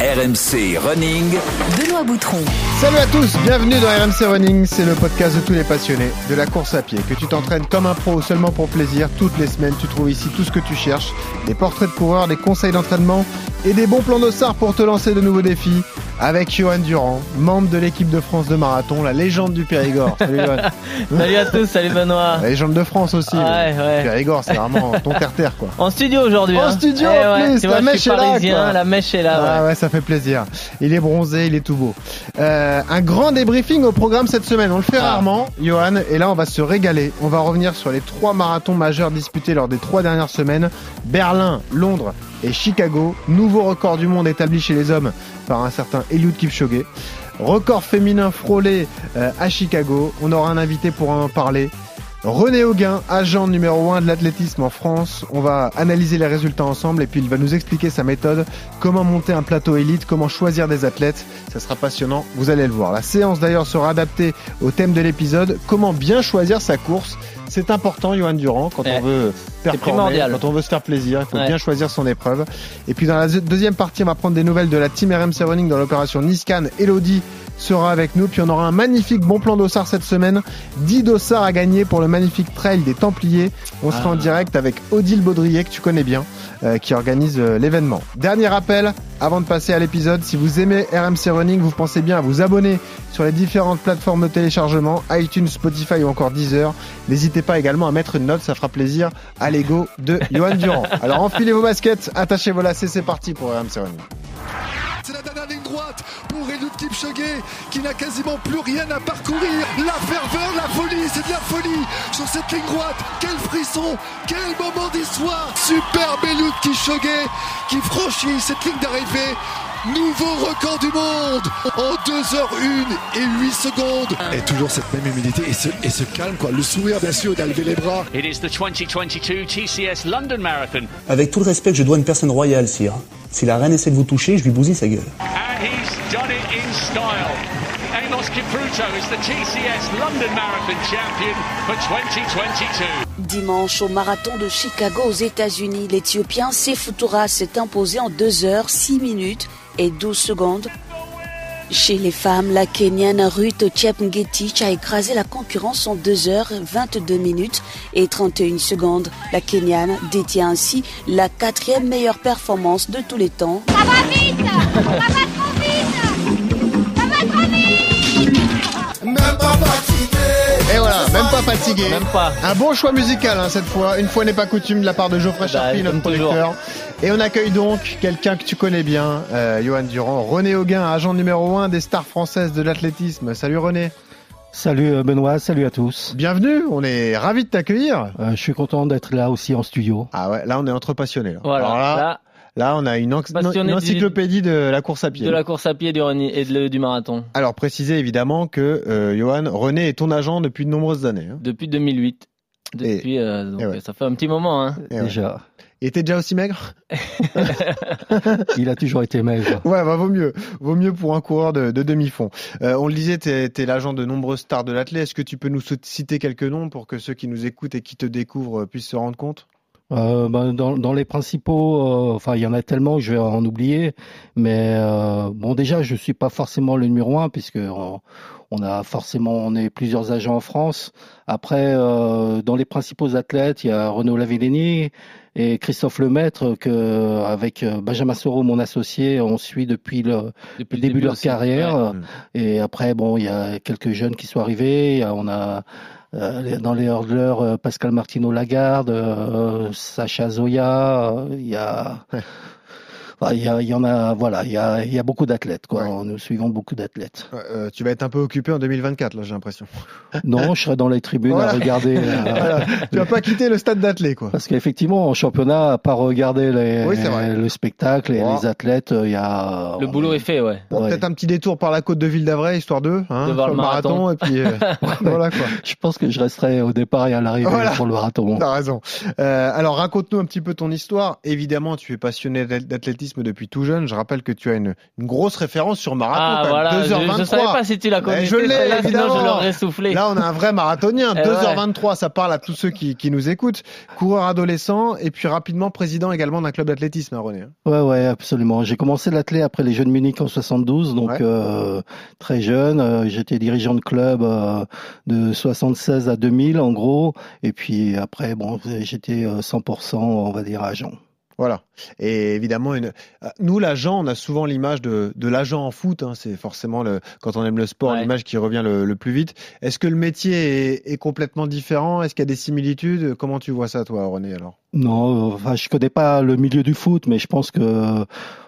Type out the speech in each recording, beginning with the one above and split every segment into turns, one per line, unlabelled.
RMC Running.
Benoît Boutron.
Salut à tous, bienvenue dans RMC Running, c'est le podcast de tous les passionnés de la course à pied. Que tu t'entraînes comme un pro ou seulement pour plaisir, toutes les semaines tu trouves ici tout ce que tu cherches, des portraits de coureurs, des conseils d'entraînement et des bons plans d'ossard pour te lancer de nouveaux défis avec Johan Durand, membre de l'équipe de France de marathon, la légende du Périgord. Salut Johan.
Salut à tous, salut Benoît.
La légende de France aussi.
Ouais, ouais.
Périgord, c'est vraiment ton terre-terre quoi.
En studio aujourd'hui.
En
hein.
studio,
Eh
en
ouais,
plus,
tu
la mèche est là,
parisien,
quoi.
la mèche est là.
Ah ça fait plaisir. Il est bronzé, il est tout beau. Euh, un grand débriefing au programme cette semaine. On le fait
Ah.
rarement, Johan, et là on va se régaler. On va revenir sur les trois marathons majeurs disputés lors des trois dernières semaines. Berlin, Londres et Chicago. Nouveau record du monde établi chez les hommes par un certain Eliud Kipchoge. Record féminin frôlé euh, à Chicago. On aura un invité pour en parler. René Auguin, agent numéro 1 de l'athlétisme en France. On va analyser les résultats ensemble et puis il va nous expliquer sa méthode, comment monter un plateau élite, comment choisir des athlètes. Ça sera passionnant, vous allez le voir. La séance d'ailleurs sera adaptée au thème de l'épisode, comment bien choisir sa course. C'est important, Johan Durand, quand
Ouais.
on veut performer, quand on veut se faire plaisir, il faut
Ouais.
bien choisir son épreuve. Et puis dans la deuxième partie, on va prendre des nouvelles de la team RMC Running dans l'opération Niscan. Elodie sera avec nous. Puis on aura un magnifique bon plan d'ossard cette semaine. 10 dossards à gagner pour le magnifique trail des Templiers. On sera
Ah.
en direct avec Odile Baudrier, que tu connais bien, euh, qui organise euh, l'événement. Dernier rappel, avant de passer à l'épisode, si vous aimez RMC Running, vous pensez bien à vous abonner sur les différentes plateformes de téléchargement, iTunes, Spotify ou encore Deezer. N'hésitez pas également à mettre une note, ça fera plaisir à l'ego de Johan Durand. Alors enfilez vos baskets, attachez vos lacets, c'est parti pour RMC Running.
Pour Eliud Kipchoge qui n'a quasiment plus rien à parcourir. La ferveur, la folie, c'est de la folie sur cette ligne droite. Quel frisson, quel moment d'histoire. Superbe Eliud Kipchoge qui franchit cette ligne d'arrivée. Nouveau record du monde en 2h01 et 8 secondes. Et toujours cette même humilité et ce, et ce calme, quoi. Le sourire, bien sûr, d'élever les bras.
It is the 2022 TCS London Marathon,
Avec tout le respect que je dois à une personne royale, sire. Si la reine essaie de vous toucher, je lui bousille sa gueule.
and he's done it in style. Amos Kipruto is the TCS London Marathon champion for 2022.
Dimanche au marathon de Chicago aux États-Unis, l'Éthiopien Sefutura s'est imposé en 2 heures 6 minutes et 12 secondes. Chez les femmes, la Kenyane Ruth Chepngetich a écrasé la concurrence en 2 heures 22 minutes et 31 secondes. La Kenyane détient ainsi la quatrième meilleure performance de tous les temps.
Et voilà, même pas fatigué.
Même pas.
Un bon choix musical hein, cette fois. Une fois n'est pas coutume de la part de Geoffrey
Bah,
Charpie, notre
toujours.
Et on accueille donc quelqu'un que tu connais bien, euh, Johan Durand, René Auguin, agent numéro 1 des stars françaises de l'athlétisme. Salut René.
Salut euh, Benoît, salut à tous.
Bienvenue, on est ravis de t'accueillir.
Euh, je suis content d'être là aussi en studio.
Ah ouais, là on est entre passionnés. Là.
Voilà.
Alors là,
Là,
là, on a une,
du-
encyclopédie de la course à pied.
de la course à pied du, et de- du marathon.
Alors préciser évidemment que euh, Johan, René est ton agent depuis de nombreuses années. hein.
Depuis 2008. Depuis, euh, donc,
et ouais.
ça fait un petit moment. Hein.
Et ouais. Il était déjà aussi maigre
il a toujours été maigre.
Ouais, bah, vaut mieux. Vaut mieux pour un coureur de, de demi-fond. Euh, on le disait, tu es, l'agent de nombreuses stars de l'athlète. Est-ce que tu peux nous citer quelques noms pour que ceux qui nous écoutent et qui te découvrent euh, puissent se rendre compte?
Euh, ben, dans, dans les principaux, euh, enfin il y en a tellement que je vais en oublier, mais euh, bon déjà je suis pas forcément le numéro un puisque on, on a forcément on est plusieurs agents en France. Après dans les principaux athlètes il y a Renaud Lavillenie et Christophe Lemaître que avec euh, Benjamin Soro mon associé on suit depuis le
Depuis
le début de leur
aussi.
carrière.
Ouais.
Mm.
Et après, bon, il y a quelques jeunes qui sont arrivés. On a euh, dans les hurdleurs euh, Pascal Martino Lagarde, euh, Sacha Zoya. Il y a, il y, a, il y en a, voilà, il y a, il y a beaucoup d'athlètes. Quoi.
Ouais.
Nous suivons beaucoup d'athlètes.
Euh, Tu vas être un peu occupé en 2024, là, j'ai l'impression.
Non, je serai dans les tribunes
Voilà.
à regarder. euh,
Voilà. Tu vas pas quitter le stade d'athlète, quoi.
Parce qu'effectivement, en championnat, à part regarder les,
Oui,
le spectacle et
Wow.
les athlètes, il y a.
Le boulot
est-
est fait, ouais.
Bon,
Ouais.
Peut-être un petit détour par la côte de Ville d'Avray, histoire de, hein,
De voir le marathon.
et puis euh, voilà quoi.
Je pense que je resterai au départ et à l'arrivée
Voilà.
pour le marathon.
T'as raison. Euh, alors raconte-nous un petit peu ton histoire. Évidemment, tu es passionné d'ath- d'athlétisme depuis tout jeune. Je rappelle que tu as une, une grosse référence sur marathon.
Ah voilà,
même,
je,
2h23.
je savais pas si tu l'as connu.
Eh, je l'ai, évidemment.
je l'aurais soufflé.
Là, on a un vrai marathonien.
Eh
2h23, ça parle à tous ceux qui, qui nous écoutent. Coureur adolescent et puis rapidement président également d'un club d'athlétisme, hein, René.
Ouais, ouais, absolument. J'ai commencé l'athlé après les Jeux de Munich en 72, donc
Ouais.
euh, très jeune. Euh, J'étais dirigeant de club euh, de 76 à 2000 en gros, et puis après, bon, j'étais euh, 100%, on va dire, agent.
Voilà. Et évidemment, une... euh, nous, l'agent, on a souvent l'image de, de l'agent en foot. hein. C'est forcément, le... quand on aime le sport,
Ouais.
l'image qui revient le, le plus vite. Est-ce que le métier est, est complètement différent? Est-ce qu'il y a des similitudes? Comment tu vois ça, toi, René, alors?
Non, euh, enfin, je connais pas le milieu du foot, mais je pense que euh,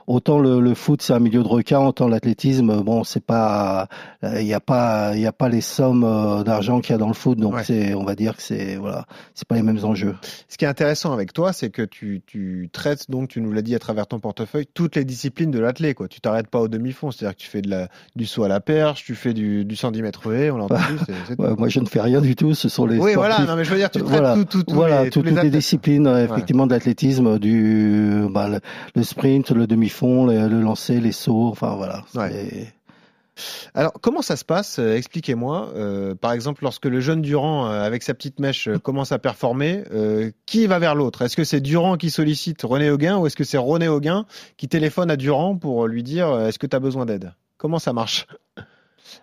autant le, le foot c'est un milieu de requin, autant l'athlétisme, bon, c'est pas, il y a pas, il y a pas les sommes euh, d'argent qu'il y a dans le foot, donc
Ouais.
c'est, on va dire que c'est, voilà, c'est pas les mêmes enjeux.
Ce qui est intéressant avec toi, c'est que tu, tu traites, donc tu nous l'as dit à travers ton portefeuille, toutes les disciplines de l'athlé. Quoi. Tu t'arrêtes pas au demi-fond, c'est-à-dire que tu fais de la, du saut à la perche, tu fais du, du 110 mètres haies, on l'a entendu.
Ouais, moi, je ne fais rien du tout. Ce sont les
oui, voilà, non, mais je veux dire, tu traites
voilà,
tout,
voilà,
les,
toutes les disciplines effectivement d'athlétisme, du bah, le, le sprint, le demi-fond, le, le lancer, les sauts, enfin voilà.
Ouais. Alors, comment ça se passe? Euh, Expliquez-moi. Euh, par exemple, lorsque le jeune Durand, euh, avec sa petite mèche, euh, commence à performer, qui va vers l'autre? Est-ce que c'est Durand qui sollicite René Auguin ou est-ce que c'est René Auguin qui téléphone à Durand pour lui dire est-ce que tu as besoin d'aide? Comment ça marche?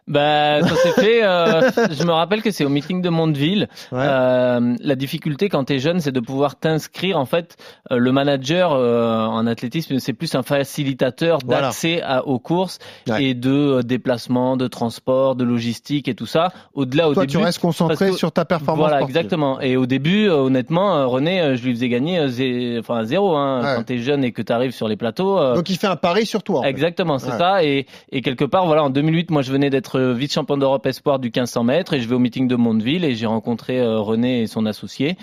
Bah, ça s'est fait. euh, je me rappelle que c'est au meeting de Mondeville.
Ouais.
Euh, la difficulté quand tu es jeune, c'est de pouvoir t'inscrire. En fait, euh, le manager en athlétisme, c'est plus un facilitateur
Voilà.
d'accès aux courses
Ouais.
et de déplacement, de transport, de logistique et tout ça. Au-delà, au
Toi,
début.
tu restes concentré
que-
sur ta performance
Voilà,
sportive.
exactement. Et au début, honnêtement, René, je lui faisais gagner zé- enfin zéro. Hein.
Ouais.
Quand t'es jeune et que t'arrives sur les plateaux.
Donc, il fait un pari sur toi.
Exactement, c'est ça. Et, et quelque part, voilà, en 2008, moi, je venais d'être euh, vice-champion d'Europe espoir du 1500 mètres et je vais au meeting de Mondeville et j'ai rencontré euh, René et son associé.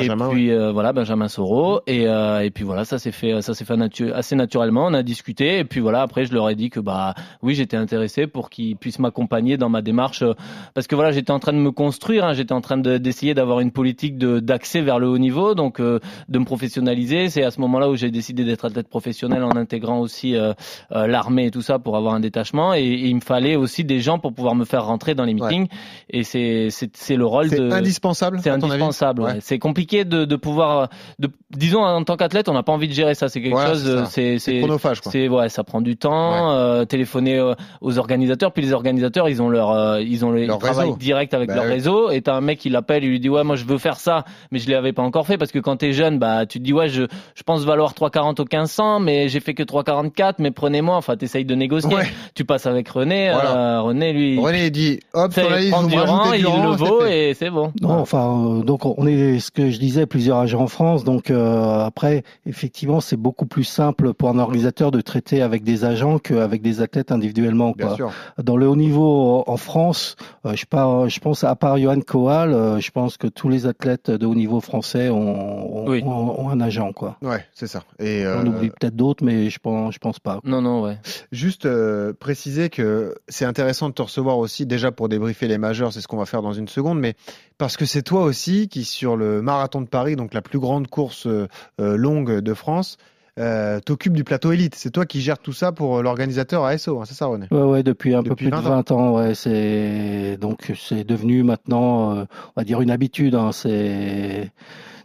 Benjamin,
et puis euh, voilà, Benjamin Soro. Et, euh, et puis voilà, ça s'est fait, ça s'est fait natu- assez naturellement. On a discuté et puis voilà, après, je leur ai dit que bah oui, j'étais intéressé pour qu'ils puissent m'accompagner dans ma démarche euh, parce que voilà, j'étais en train de me construire, hein, j'étais en train de- d'essayer d'avoir une politique de d'accès vers le haut niveau, donc euh, de me professionnaliser. C'est à ce moment-là où j'ai décidé d'être athlète professionnel en intégrant aussi euh, euh, l'armée et tout ça pour avoir un détachement. Et, et il me fallait aussi des gens pour pouvoir me faire rentrer dans les meetings. Et c'est c'est le rôle
C'est
de
indispensable.
c'est indispensable.
Ouais.
ouais. C'est compliqué de, de pouvoir, de, disons en tant qu'athlète, on n'a pas envie de gérer ça. C'est quelque
Voilà,
chose,
c'est
euh,
chronophage, quoi.
c'est ouais, ça prend du temps. euh, téléphoner euh, aux organisateurs, puis les organisateurs, ils ont leur, euh, ils ont les,
Leur
ils travaillent
réseau.
direct avec
Bah
leur
oui.
réseau. Et t'as un mec qui l'appelle, il lui dit ouais, moi je veux faire ça, mais je l'avais pas encore fait parce que quand t'es jeune, bah tu te dis ouais, je, je pense valoir 3,40 au 1500, mais j'ai fait que 3,44, mais prenez-moi. Enfin, t'essayes de négocier.
Ouais.
Tu passes avec René.
Voilà.
euh, René lui,
René dit hop, sur la liste, me
Durand,
rajoutez
il le vaut et c'est bon.
Non, enfin, euh, donc on est, ce que je disais, plusieurs agents en France. Donc euh, après, effectivement, c'est beaucoup plus simple pour un organisateur de traiter avec des agents qu'avec des athlètes individuellement.
Bien
Quoi.
sûr.
Dans le haut niveau en France, euh, je, pars, je pense à part Johan Koal, euh, je pense que tous les athlètes de haut niveau français ont, ont,
Oui.
ont- ont un agent. Quoi.
Ouais, c'est ça. Et euh,
On oublie peut-être d'autres, mais je pense, je pense pas.
Non, non, ouais.
Juste euh, préciser que c'est intéressant de te recevoir aussi, déjà pour débriefer les majeurs, c'est ce qu'on va faire dans une seconde, mais parce que c'est toi aussi qui, sur le marathon de Paris, donc la plus grande course euh, euh, longue de France, euh, t'occupes du plateau élite. C'est toi qui gères tout ça pour euh, l'organisateur ASO, hein, c'est ça René?
Ouais, ouais, depuis un peu plus de
20 ans.
20 ans. Ouais, c'est donc c'est devenu maintenant, euh, on va dire une habitude. Hein, c'est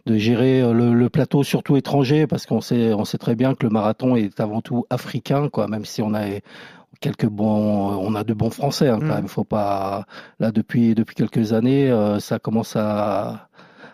de gérer le, le plateau surtout étranger parce qu'on sait on sait très bien que le marathon est avant tout africain, quoi. Même si on a quelques bons, on a de bons Français hein, quand
Mm.
même. Faut pas là depuis depuis quelques années, euh, ça commence à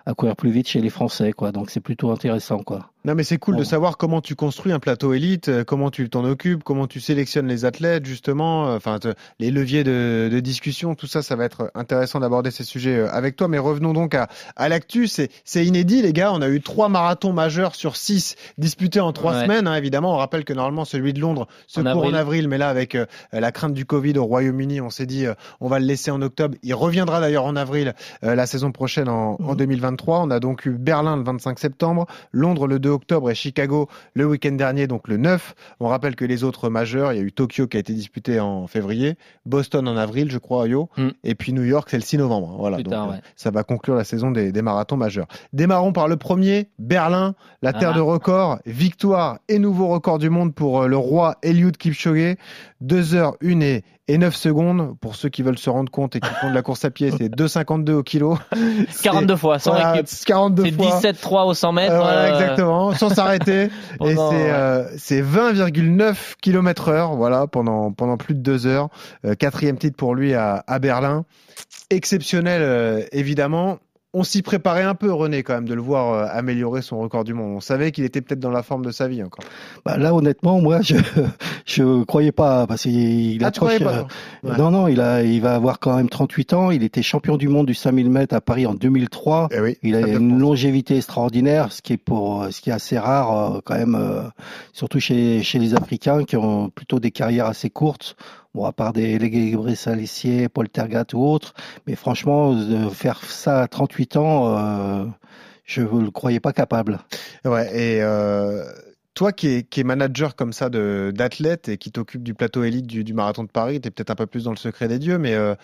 à courir plus vite chez les Français, quoi. Donc c'est plutôt intéressant, quoi.
Non, mais c'est cool de savoir comment tu construis un plateau élite, euh, comment tu t'en occupes, comment tu sélectionnes les athlètes, justement, euh, enfin, te- les leviers de, de discussion, tout ça, ça va être intéressant d'aborder ces sujets euh, avec toi. Mais revenons donc à, à l'actu. C'est, inédit, les gars. On a eu trois marathons majeurs sur six disputés en trois
Ouais.
semaines. hein, évidemment, on rappelle que normalement, celui de Londres se
En
court en
avril.
mais là, avec euh, la crainte du Covid au Royaume-Uni, on s'est dit, euh, on va le laisser en octobre. Il reviendra d'ailleurs en avril euh, la saison prochaine en, en
Mhm.
2023. On a donc eu Berlin le 25 septembre, Londres le 2 octobre. Octobre et Chicago le week-end dernier, donc le 9. On rappelle que les autres majeurs, il y a eu Tokyo qui a été disputé en février, Boston en avril, je crois, Yo,
Mm.
et puis New York, c'est le 6 novembre. Voilà, donc,
tard,
euh,
ouais.
ça va conclure la saison des, des marathons majeurs. Démarrons par le premier, Berlin, la terre
Ah.
de record, victoire et nouveau record du monde pour euh, le roi Eliud Kipchoge. 2 heures 1 et, et 9 secondes. Pour ceux qui veulent se rendre compte et qui font de la course à pied, c'est 2,52 au kilo.
42 fois, sans
Voilà,
récup.
42
C'est
fois.
17-3 au 100 mètres.
Euh, voilà,
euh,
exactement, sans s'arrêter. et c'est euh, c'est 20,9 km heure, voilà, pendant, pendant plus de deux heures. Euh, quatrième titre pour lui à, à Berlin. Exceptionnel, euh, évidemment. On s'y préparait un peu, René, quand même, de le voir euh, améliorer son record du monde. On savait qu'il était peut-être dans la forme de sa vie encore.
Bah, là, honnêtement, moi, je je croyais pas parce qu'il
Ah,
approche,
pas
euh,
Ouais.
Non, non, il a, il va avoir quand même 38 ans. Il était champion du monde du 5000 mètres à Paris en 2003.
Eh oui,
Il a une longévité extraordinaire, ce qui est pour, ce qui est assez rare euh, quand même, euh, surtout chez chez les Africains qui ont plutôt des carrières assez courtes. Bon, à part des Légué Salissier, Paul Tergat ou autres, mais franchement, de faire ça à 38 ans, euh, je ne le croyais pas capable.
Ouais, et euh, toi qui es, manager comme ça de d'athlètes et qui t'occupe du plateau élite du, du marathon de Paris, tu es peut-être un peu plus dans le secret des dieux, mais euh,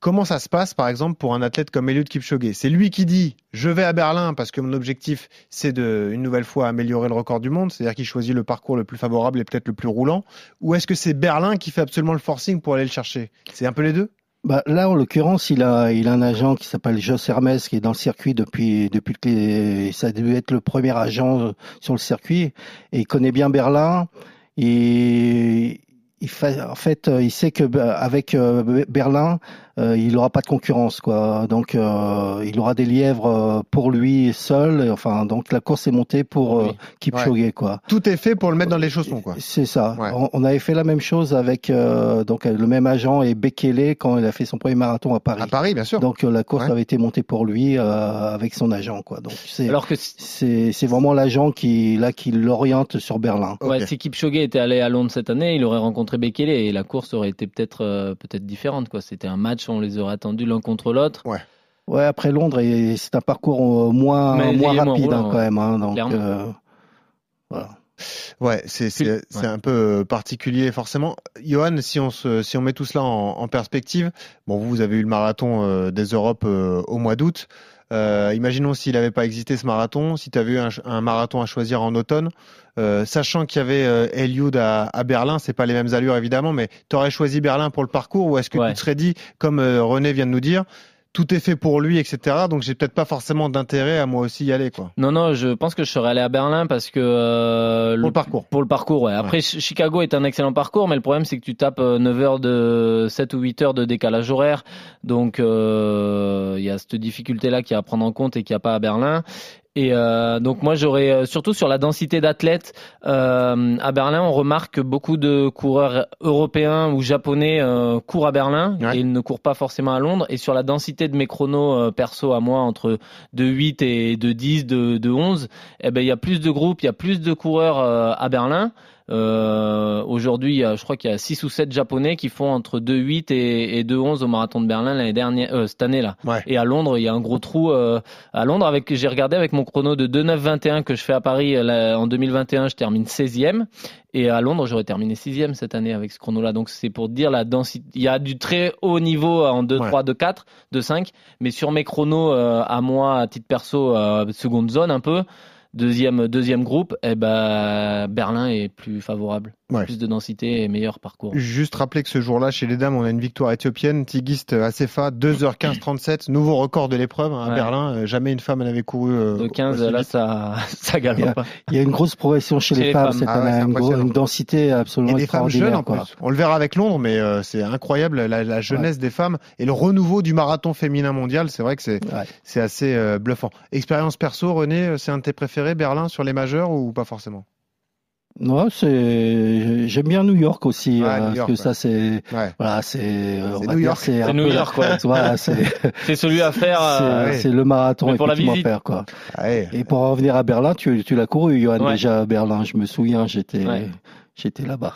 comment ça se passe par exemple pour un athlète comme Eliud Kipchoge? C'est lui qui dit je vais à Berlin parce que mon objectif c'est de une nouvelle fois améliorer le record du monde, c'est-à-dire qu'il choisit le parcours le plus favorable et peut-être le plus roulant, ou est-ce que c'est Berlin qui fait absolument le forcing pour aller le chercher? C'est un peu les deux?
Bah, là, en l'occurrence, il a, il a un agent qui s'appelle Jos Hermès, qui est dans le circuit depuis, depuis que ça a dû être le premier agent euh, sur le circuit. Et il connaît bien Berlin. Et il fait, en fait, euh, il sait que bah, avec euh, Berlin, il n'aura pas de concurrence, quoi. Donc, euh, il aura des lièvres euh, pour lui seul. Et, Enfin, donc la course est montée pour euh,
Oui.
Kipchoge, quoi.
Tout est fait pour le mettre dans les chaussons, quoi.
C'est ça.
Ouais.
On, on avait fait la même chose avec euh, donc le même agent et Bekele quand il a fait son premier marathon à Paris.
À Paris, bien sûr.
Donc euh, la course
Ouais.
avait été montée pour lui euh, avec son agent quoi. Donc c'est
Alors que si-
c'est c'est vraiment l'agent qui là qui l'oriente sur Berlin.
Ouais, si Kipchoge était allé à Londres cette année, il aurait rencontré Bekele et la course aurait été peut-être euh, peut-être différente quoi. C'était un match, on les aurait attendus l'un contre l'autre.
Ouais après Londres c'est un parcours euh, moins
Mais
moins
légèrement
rapide hein, quand même. Hein, donc euh, voilà.
Ouais, c'est
ouais.
un peu particulier forcément. Johan, si on se si on met tout cela en, en perspective, bon vous vous avez eu le marathon euh, des Europes euh, au mois d'août. Euh, imaginons s'il n'avait pas existé ce marathon, si tu avais eu un, marathon à choisir en automne, euh, sachant qu'il y avait euh, Eliud à, à Berlin, c'est pas les mêmes allures évidemment, mais tu aurais choisi Berlin pour le parcours ou est-ce que
Ouais.
tu te serais dit, comme euh, René vient de nous dire, tout est fait pour lui, etc. Donc j'ai peut-être pas forcément d'intérêt à moi aussi y aller quoi.
Non non, je pense que je serais allé à Berlin parce que euh,
Pour le parcours.
Pour le parcours, ouais. Après, Ch- Chicago est un excellent parcours, mais le problème, c'est que tu tapes euh, 9 heures de 7 ou 8 heures de décalage horaire. Donc, euh, il y a cette difficulté-là qui est à prendre en compte et qu'il n'y a pas à Berlin. Et euh, donc moi j'aurais euh, surtout sur la densité d'athlètes euh, à Berlin on remarque que beaucoup de coureurs européens ou japonais euh, courent à Berlin.
Ouais.
et ils ne courent pas forcément à Londres. Et sur la densité de mes chronos euh, perso à moi entre de 8 et de 10 de, de 11 eh ben il y a plus de groupes il y a plus de coureurs euh, à Berlin euh, aujourd'hui il y a- je crois qu'il y a 6 ou 7 japonais qui font entre 2,8 et, et 2,11 au marathon de Berlin l'année dernière euh, cette année là
Ouais.
et à Londres, il y a un gros trou euh, à Londres avec j'ai regardé avec mon chrono de 2,921 que je fais à Paris euh, là, en 2021, je termine 16e et à Londres, j'aurais terminé 6e cette année avec ce chrono là. Donc c'est pour dire la densité, il y a du très haut niveau en 2
Ouais.
3 2 4, 2 5, mais sur mes chronos euh, à moi à titre perso euh, seconde zone un peu Deuxième, deuxième groupe, eh ben, Berlin est plus favorable.
Ouais.
Plus de densité et meilleur parcours.
Juste rappeler que ce jour-là, chez les dames, on a une victoire éthiopienne, Tigist Acefa, 2h15-37, nouveau record de l'épreuve hein, à
Ouais.
Berlin. Euh, Jamais une femme n'avait couru. euh,
De 15,
aussi
là,
vite.
ça, ça galope. pas.
Il y a une grosse progression chez,
Chez
les,
les
femmes
femmes.
cette
Ah ouais,
année,
c'est
une, densité
Et
absolument
des femmes jeunes en
quoi.
On le verra avec Londres, mais euh, c'est incroyable la, la jeunesse des femmes et le renouveau du marathon féminin mondial. C'est vrai que c'est assez euh, bluffant. Expérience perso, René, c'est un de tes préférés, Berlin, sur les majeurs ou pas forcément?
Non, c'est j'aime bien New York aussi
Ouais,
euh,
New
parce que
ouais.
ça c'est
Ouais.
voilà c'est euh, on
C'est
va
New
dire,
York.
c'est
New York, ouais.
voilà c'est
C'est celui à faire. euh,
c'est le marathon
Mais pour la
effectivement à
visite.
faire quoi.
Ouais.
Et pour en revenir à Berlin, tu tu l'as couru Johan
Ouais.
déjà à Berlin, je me souviens, j'étais
Ouais.
j'étais là-bas.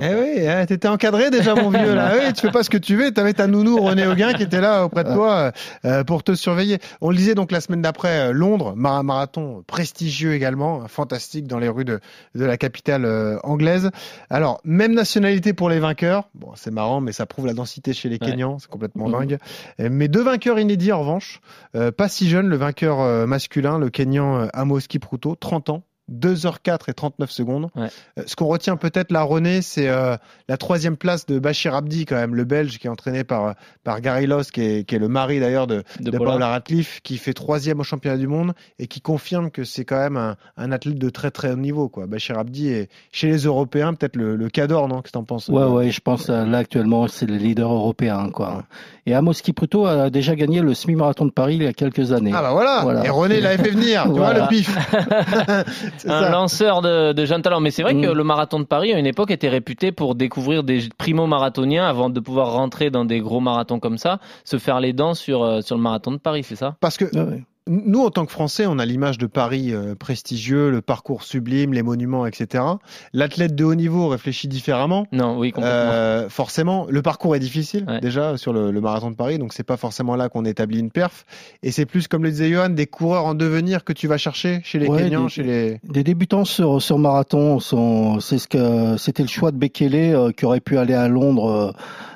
Eh oui, hein, t'étais encadré déjà, mon vieux, là. Oui, tu fais pas ce que tu veux. T'avais ta nounou René Auguin qui était là auprès de toi euh, pour te surveiller. On le disait donc la semaine d'après, euh, Londres, mar- marathon prestigieux également, fantastique dans les rues de, de la capitale euh, anglaise. Alors, même nationalité pour les vainqueurs. Bon, c'est marrant, mais ça prouve la densité chez les
Ouais.
Kenyans. C'est complètement
Mhm.
dingue. Euh, Mais deux vainqueurs inédits en revanche. Euh, pas si jeune, le vainqueur euh, masculin, le Kenyan euh, Amos Kipruto, 30 ans. 2h04 et 39 secondes.
Ouais.
Euh, Ce qu'on retient peut-être là, René, c'est euh, la troisième place de Bachir Abdi, quand même, le Belge, qui est entraîné par, par Gary Loss, qui est, qui est le mari d'ailleurs de,
De
de
Paula.
Radcliffe, qui fait troisième au championnat du monde et qui confirme que c'est quand même un, un athlète de très très haut niveau. Quoi. Bachir Abdi est chez les Européens peut-être le, le cador, non? Qu'est-ce que t'en penses?
Ouais, ouais, je pense euh, là actuellement c'est le leader européen, quoi. Et Amos Kipruto a déjà gagné le semi-marathon de Paris il y a quelques années.
Ah bah voilà.
Voilà.
Et René l'avait fait venir, tu vois
Voilà.
le pif.
Un
ça.
lanceur de, de jeunes talents. Mais c'est vrai que
Mm.
le marathon de Paris, à une époque, était réputé pour découvrir des primo-marathoniens avant de pouvoir rentrer dans des gros marathons comme ça, se faire les dents sur, euh, sur le marathon de Paris, c'est ça?
Parce que
Ouais, ouais.
Nous, en tant que Français, on a l'image de Paris euh, prestigieux, le parcours sublime, les monuments, etc. L'athlète de haut niveau réfléchit différemment.
Non, oui, complètement.
Euh, forcément, le parcours est difficile
Ouais.
déjà sur le, le marathon de Paris, donc c'est pas forcément là qu'on établit une perf. Et c'est plus, comme le disait Johan, des coureurs en devenir que tu vas chercher chez les
Ouais,
Kenyans,
des-
chez les.
Des débutants sur, sur marathon sont, c'est ce que, c'était le choix de Bekele euh, qui aurait pu aller à Londres,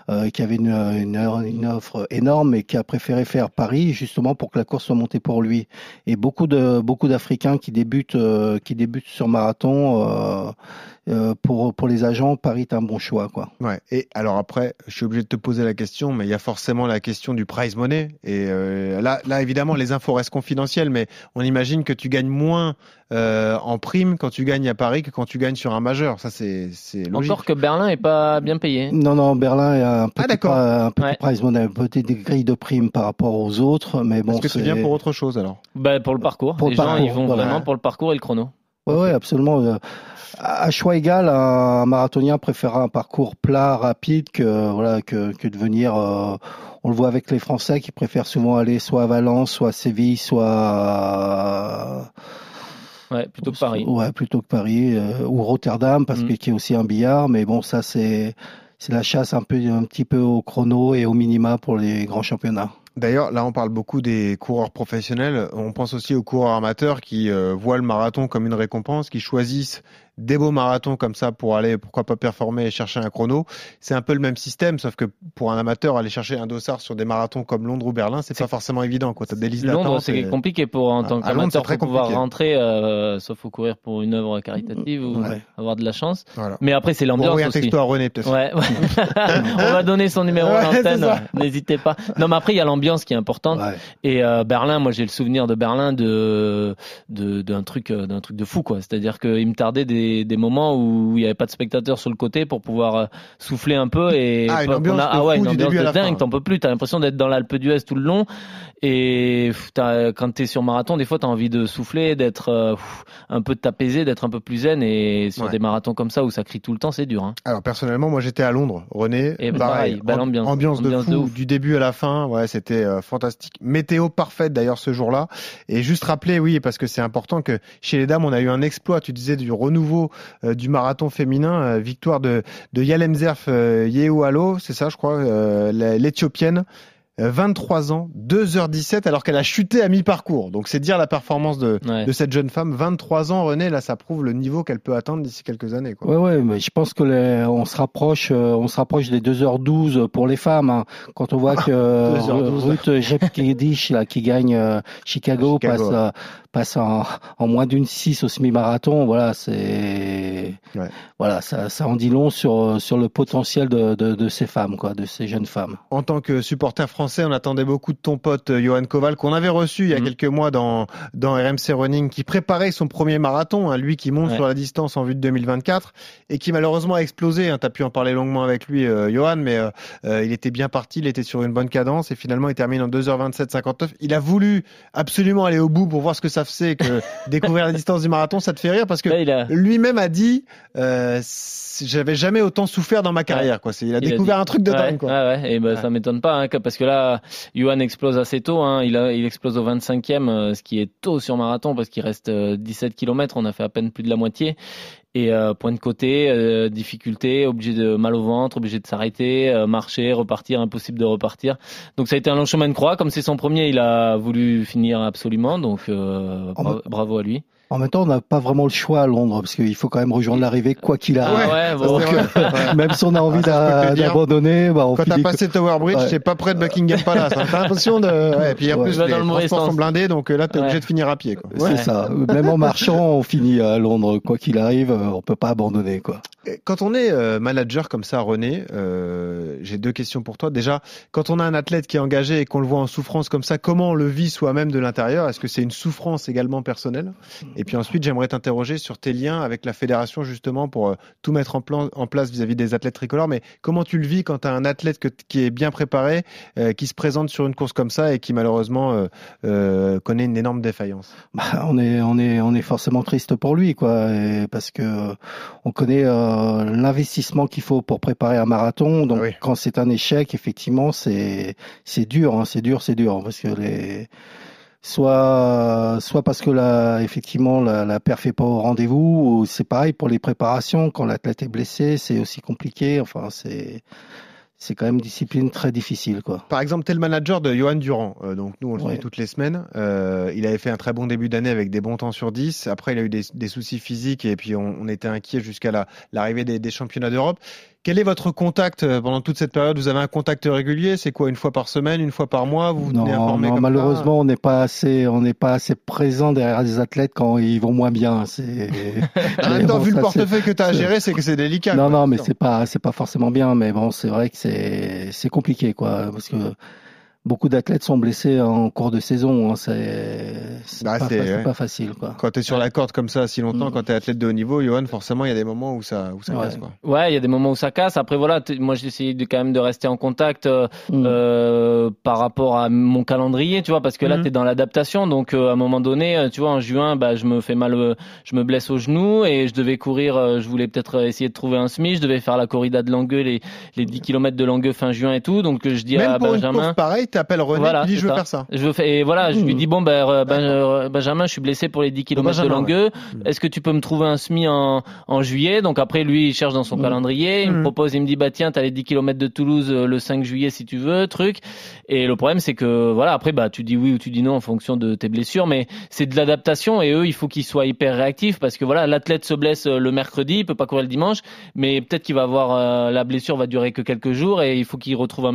euh, euh, qui avait une, une, une offre énorme et qui a préféré faire Paris justement pour que la course soit montée pour lui. Et beaucoup de, beaucoup d'Africains qui débutent, euh, qui débutent sur marathon, euh, pour, pour les agents, Paris est un bon choix, quoi.
Ouais. Et alors après, je suis obligé de te poser la question, mais il y a forcément la question du prize money. Et euh, là, là, évidemment, les infos restent confidentielles, mais on imagine que tu gagnes moins euh, en prime quand tu gagnes à Paris que quand tu gagnes sur un majeur. Ça, c'est c'est logique.
Encore que Berlin est pas bien payé.
Non, non, Berlin a un petit,
Ah, d'accord.
pri- un petit
Ouais.
prize money, un petit grille de primes par rapport aux autres, mais bon,
Est-ce que tu
c'est-
viens pour autre chose alors?
Bah, pour le parcours.
Pour le
les gens,
parcours,
ils vont
voilà.
vraiment pour le parcours et le chrono.
Ouais, ouais, absolument. À choix égal, un marathonien préférera un parcours plat, rapide, que voilà, que, que de venir. euh, on le voit avec les Français qui préfèrent souvent aller soit à Valence, soit à Séville, soit à-
Ouais, plutôt que Paris.
Ouais, plutôt que Paris euh, ou Rotterdam, parce
Mm.
que qui est aussi un billard. Mais bon, ça c'est c'est la chasse un peu un petit peu au chrono et au minima pour les grands championnats.
D'ailleurs, là, on parle beaucoup des coureurs professionnels. On pense aussi aux coureurs amateurs qui euh, voient le marathon comme une récompense, qui choisissent des beaux marathons comme ça pour aller, pourquoi pas performer et chercher un chrono. C'est un peu le même système, sauf que pour un amateur, aller chercher un dossard sur des marathons comme Londres ou Berlin, c'est pas forcément évident. Quoi, t'as des listes
Londres, c'est
et-
compliqué pour en
Ah,
tant qu'amateur pour pouvoir rentrer, euh, sauf faut courir pour une œuvre caritative ou
Ouais.
avoir de la chance.
Voilà.
Mais après, c'est l'ambiance
oui, un
aussi.
texto à René, peut-être.
Ouais, on va donner son numéro
Ouais,
à l'antenne, n'hésitez pas. Non, mais après, il y a l'ambiance qui est importante. Et euh, Berlin, moi j'ai le souvenir de Berlin de de- d'un truc euh, d'un truc de fou quoi. C'est-à-dire qu'il me tardait des, des moments où il n'y avait pas de spectateurs sur le côté pour pouvoir euh, souffler un peu et
Ah, une ambiance
a-
de
ah ouais une ambiance de dingue. T'en peux plus. T'as l'impression d'être dans l'Alpe d'Huez tout le long. Et quand t'es sur marathon, des fois t'as envie de souffler, d'être euh, un peu t'apaiser, d'être un peu plus zen. Et sur
Ouais.
des marathons comme ça où ça crie tout le temps, c'est dur. Hein.
Alors personnellement, moi j'étais à Londres, René.
Et pareil, belle
am-
ambiance.
ambiance de
Ambiance
fou
de ouf.
du début à la fin. Ouais, c'était euh, fantastique. Météo parfaite d'ailleurs ce jour-là. Et juste rappeler, oui, parce que c'est important que chez les dames, on a eu un exploit. Tu disais du renouveau euh, du marathon féminin, euh, victoire de de Yalemzerf euh, Yehualo, c'est ça, je crois, l'Éthiopienne. Euh, 23 ans, 2h17, alors qu'elle a chuté à mi-parcours. Donc c'est dire la performance de,
Ouais.
de cette jeune femme. 23 ans, René, là, ça prouve le niveau qu'elle peut atteindre d'ici quelques années. Quoi.
Ouais, ouais, mais je pense que les, on se rapproche, euh, on se rapproche des 2h12 pour les femmes. hein. Quand on voit que euh,
2h12.
Ruth Jepkedish, là, qui gagne euh, Chicago,
Chicago,
passe, euh, passe en, en moins d'une 6 au semi-marathon, voilà, c'est,
Ouais.
voilà, ça, ça en dit long sur, sur le potentiel de, de, de ces femmes, quoi, de ces jeunes femmes.
En tant que supporter français, on attendait beaucoup de ton pote euh, Johan Koval, qu'on avait reçu il y a
Mhm.
quelques mois dans, dans RMC Running, qui préparait son premier marathon, hein, lui qui monte
Ouais.
sur la distance en vue de 2024, et qui malheureusement a explosé. Hein, tu as pu en parler longuement avec lui, euh, Johan, mais euh, euh, il était bien parti, il était sur une bonne cadence, et finalement il termine en 2h27-59. Il a voulu absolument aller au bout pour voir ce que ça faisait que découvrir la distance du marathon. Ça te fait rire parce que
a-
lui-même a dit euh, j'avais jamais autant souffert dans ma carrière. Quoi. Il a
Il a
découvert un truc de
ouais,
dingue. Quoi.
ouais, ouais, et ben ça m'étonne pas, hein, parce que là, Johan explose assez tôt. Hein, il, a, il explose au 25e, euh, ce qui est tôt sur marathon, parce qu'il reste euh, 17 km. On a fait à peine plus de la moitié. Et euh, point de côté, euh, difficulté, obligé de mal au ventre, obligé de s'arrêter, euh, marcher, repartir, impossible de repartir. Donc ça a été un long chemin de croix. Comme c'est son premier, il a voulu finir absolument. Donc bra bravo à lui.
En même temps, on n'a pas vraiment le choix à Londres parce qu'il faut quand même rejoindre l'arrivée quoi qu'il arrive.
Ah ouais, bon.
même si on a envie ah, d'abandonner, bah, on
quand t'as passé Tower Bridge, ouais. c'est pas près de Buckingham Palace. Hein. T'as l'impression de. Ouais, et puis en plus, les transports sont blindés, donc euh, là, t'es obligé de finir à pied. Quoi.
C'est ça. Même en marchant, on finit à Londres, quoi qu'il arrive, on peut pas abandonner, quoi.
Quand on est euh, manager comme ça, René, euh, j'ai deux questions pour toi. Déjà, quand on a un athlète qui est engagé et qu'on le voit en souffrance comme ça, comment on le vit soi-même de l'intérieur? Est-ce que c'est une souffrance également personnelle? Et puis ensuite, j'aimerais t'interroger sur tes liens avec la fédération justement pour euh, tout mettre en, plan, en place vis-à-vis des athlètes tricolores. Mais comment tu le vis quand tu as un athlète que, qui est bien préparé, euh, qui se présente sur une course comme ça et qui malheureusement euh, connaît une énorme défaillance?
Bah, On est on est on est forcément triste pour lui quoi, parce que on connaît l'investissement qu'il faut pour préparer un marathon. Donc quand c'est un échec, effectivement, c'est c'est dur, hein, c'est dur, c'est dur parce que les soit soit parce que là effectivement la, la perf est pas au rendez-vous ou c'est pareil pour les préparations quand l'athlète est blessé c'est aussi compliqué enfin c'est c'est quand même une discipline très difficile. Quoi.
Par exemple, le manager de Johan Durand. Euh, donc, nous, on le ouais. toutes les semaines. Euh, il avait fait un très bon début d'année avec des bons temps sur 10. Après, il a eu des, des soucis physiques et puis on, on était inquiet jusqu'à l'arrivée des, des, championnats d'Europe. Quel est votre contact euh, pendant toute cette période? Vous avez un contact régulier? C'est quoi Une fois par semaine Une fois par mois? Vous vous
non,
informer
non, malheureusement, on n'est pas assez, on n'est pas assez présent derrière les athlètes quand ils vont moins bien.
C'est. en même temps, vu le portefeuille que tu as à gérer, c'est que c'est délicat.
Non, quoi, non, mais c'est pas, c'est pas forcément bien. Mais bon, c'est vrai que c'est, c'est compliqué, quoi, parce que beaucoup d'athlètes sont blessés en cours de saison. Hein. C'est bah, pas, ouais. pas, facile. Quoi.
Quand tu es sur la corde comme ça si longtemps, mm. quand tu es athlète de haut niveau, Johan, forcément, il y a des moments où ça, où ça
ouais.
casse. Quoi.
Ouais, il y a des moments où ça casse. Après, voilà, moi, j'ai essayé de, quand même de rester en contact euh, mm. euh, par rapport à mon calendrier, tu vois, parce que là, mm. tu es dans l'adaptation. Donc, euh, à un moment donné, tu vois, en juin, bah, je me fais mal, euh, je me blesse au genou et je devais courir, euh, je voulais peut-être essayer de trouver un semi, je devais faire la corrida de Langueux, les, les 10 km de Langueux fin juin et tout. Donc, je dis
Même
à
pour
Benjamin.
Une course pareil, tu appelles René, voilà, tu dis je veux
ça.
faire ça.
Je veux faire, et voilà, je lui dis bon ben, ben Benjamin, je suis blessé pour les 10 km Benjamin, de Langueux. Ouais. Est-ce que tu peux me trouver un semi en, en juillet? Donc après lui, il cherche dans son mmh. calendrier, il mmh. me propose, il me dit bah tiens, t'as les 10 km de Toulouse euh, le 5 juillet si tu veux, truc. Et le problème c'est que voilà, après bah tu dis oui ou tu dis non en fonction de tes blessures, mais c'est de l'adaptation et eux, il faut qu'ils soient hyper réactifs parce que voilà, l'athlète se blesse euh, le mercredi, il peut pas courir le dimanche, mais peut-être qu'il va avoir euh, la blessure va durer que quelques jours et il faut qu'il retrouve un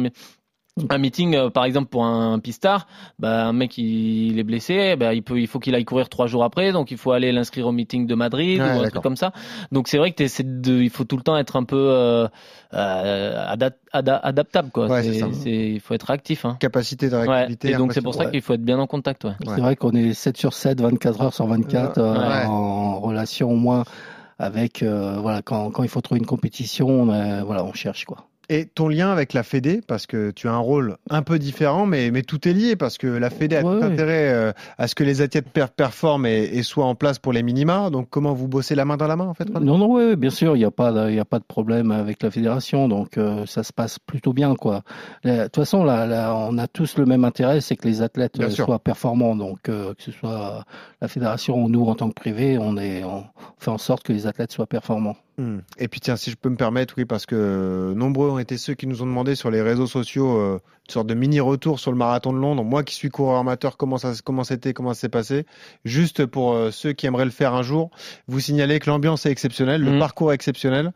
un meeting euh, par exemple pour un, pistard bah, un mec il, il est blessé bah, il peut il faut qu'il aille courir trois jours après donc il faut aller l'inscrire au meeting de Madrid ou un truc comme ça. Donc c'est vrai que de il faut tout le temps être un peu euh, euh, adap, ada, adaptable quoi.
Ouais,
c'est il faut être actif hein.
capacité de réactivité
ouais. et donc c'est pour ça qu'il faut être bien en contact ouais.
c'est vrai qu'on est 7 sur 7 24 heures sur 24 euh, en relation au moins avec euh, voilà quand, quand il faut trouver une compétition on, voilà on cherche quoi
et ton lien avec la Fédé, parce que tu as un rôle un peu différent, mais, mais tout est lié, parce que la Fédé a ouais, tout intérêt euh, à ce que les athlètes per performent et, et, soient en place pour les minima. Donc comment vous bossez la main dans la main, en fait
Non, non, oui, bien sûr, il n'y a, pas de, a pas de problème avec la fédération, donc euh, ça se passe plutôt bien. quoi. De toute façon, là, là, on a tous le même intérêt, c'est que les athlètes bien soient sûr. performants. Donc euh, que ce soit la fédération ou nous en tant que privé, on, est, on fait en sorte que les athlètes soient performants.
Mmh. Et puis tiens, si je peux me permettre, oui, parce que nombreux ont été ceux qui nous ont demandé sur les réseaux sociaux euh, une sorte de mini retour sur le marathon de Londres. Moi qui suis coureur amateur, comment ça comment c'était, comment ça s'est passé? Juste pour euh, ceux qui aimeraient le faire un jour, vous signalez que l'ambiance est exceptionnelle, mmh. le parcours est exceptionnel.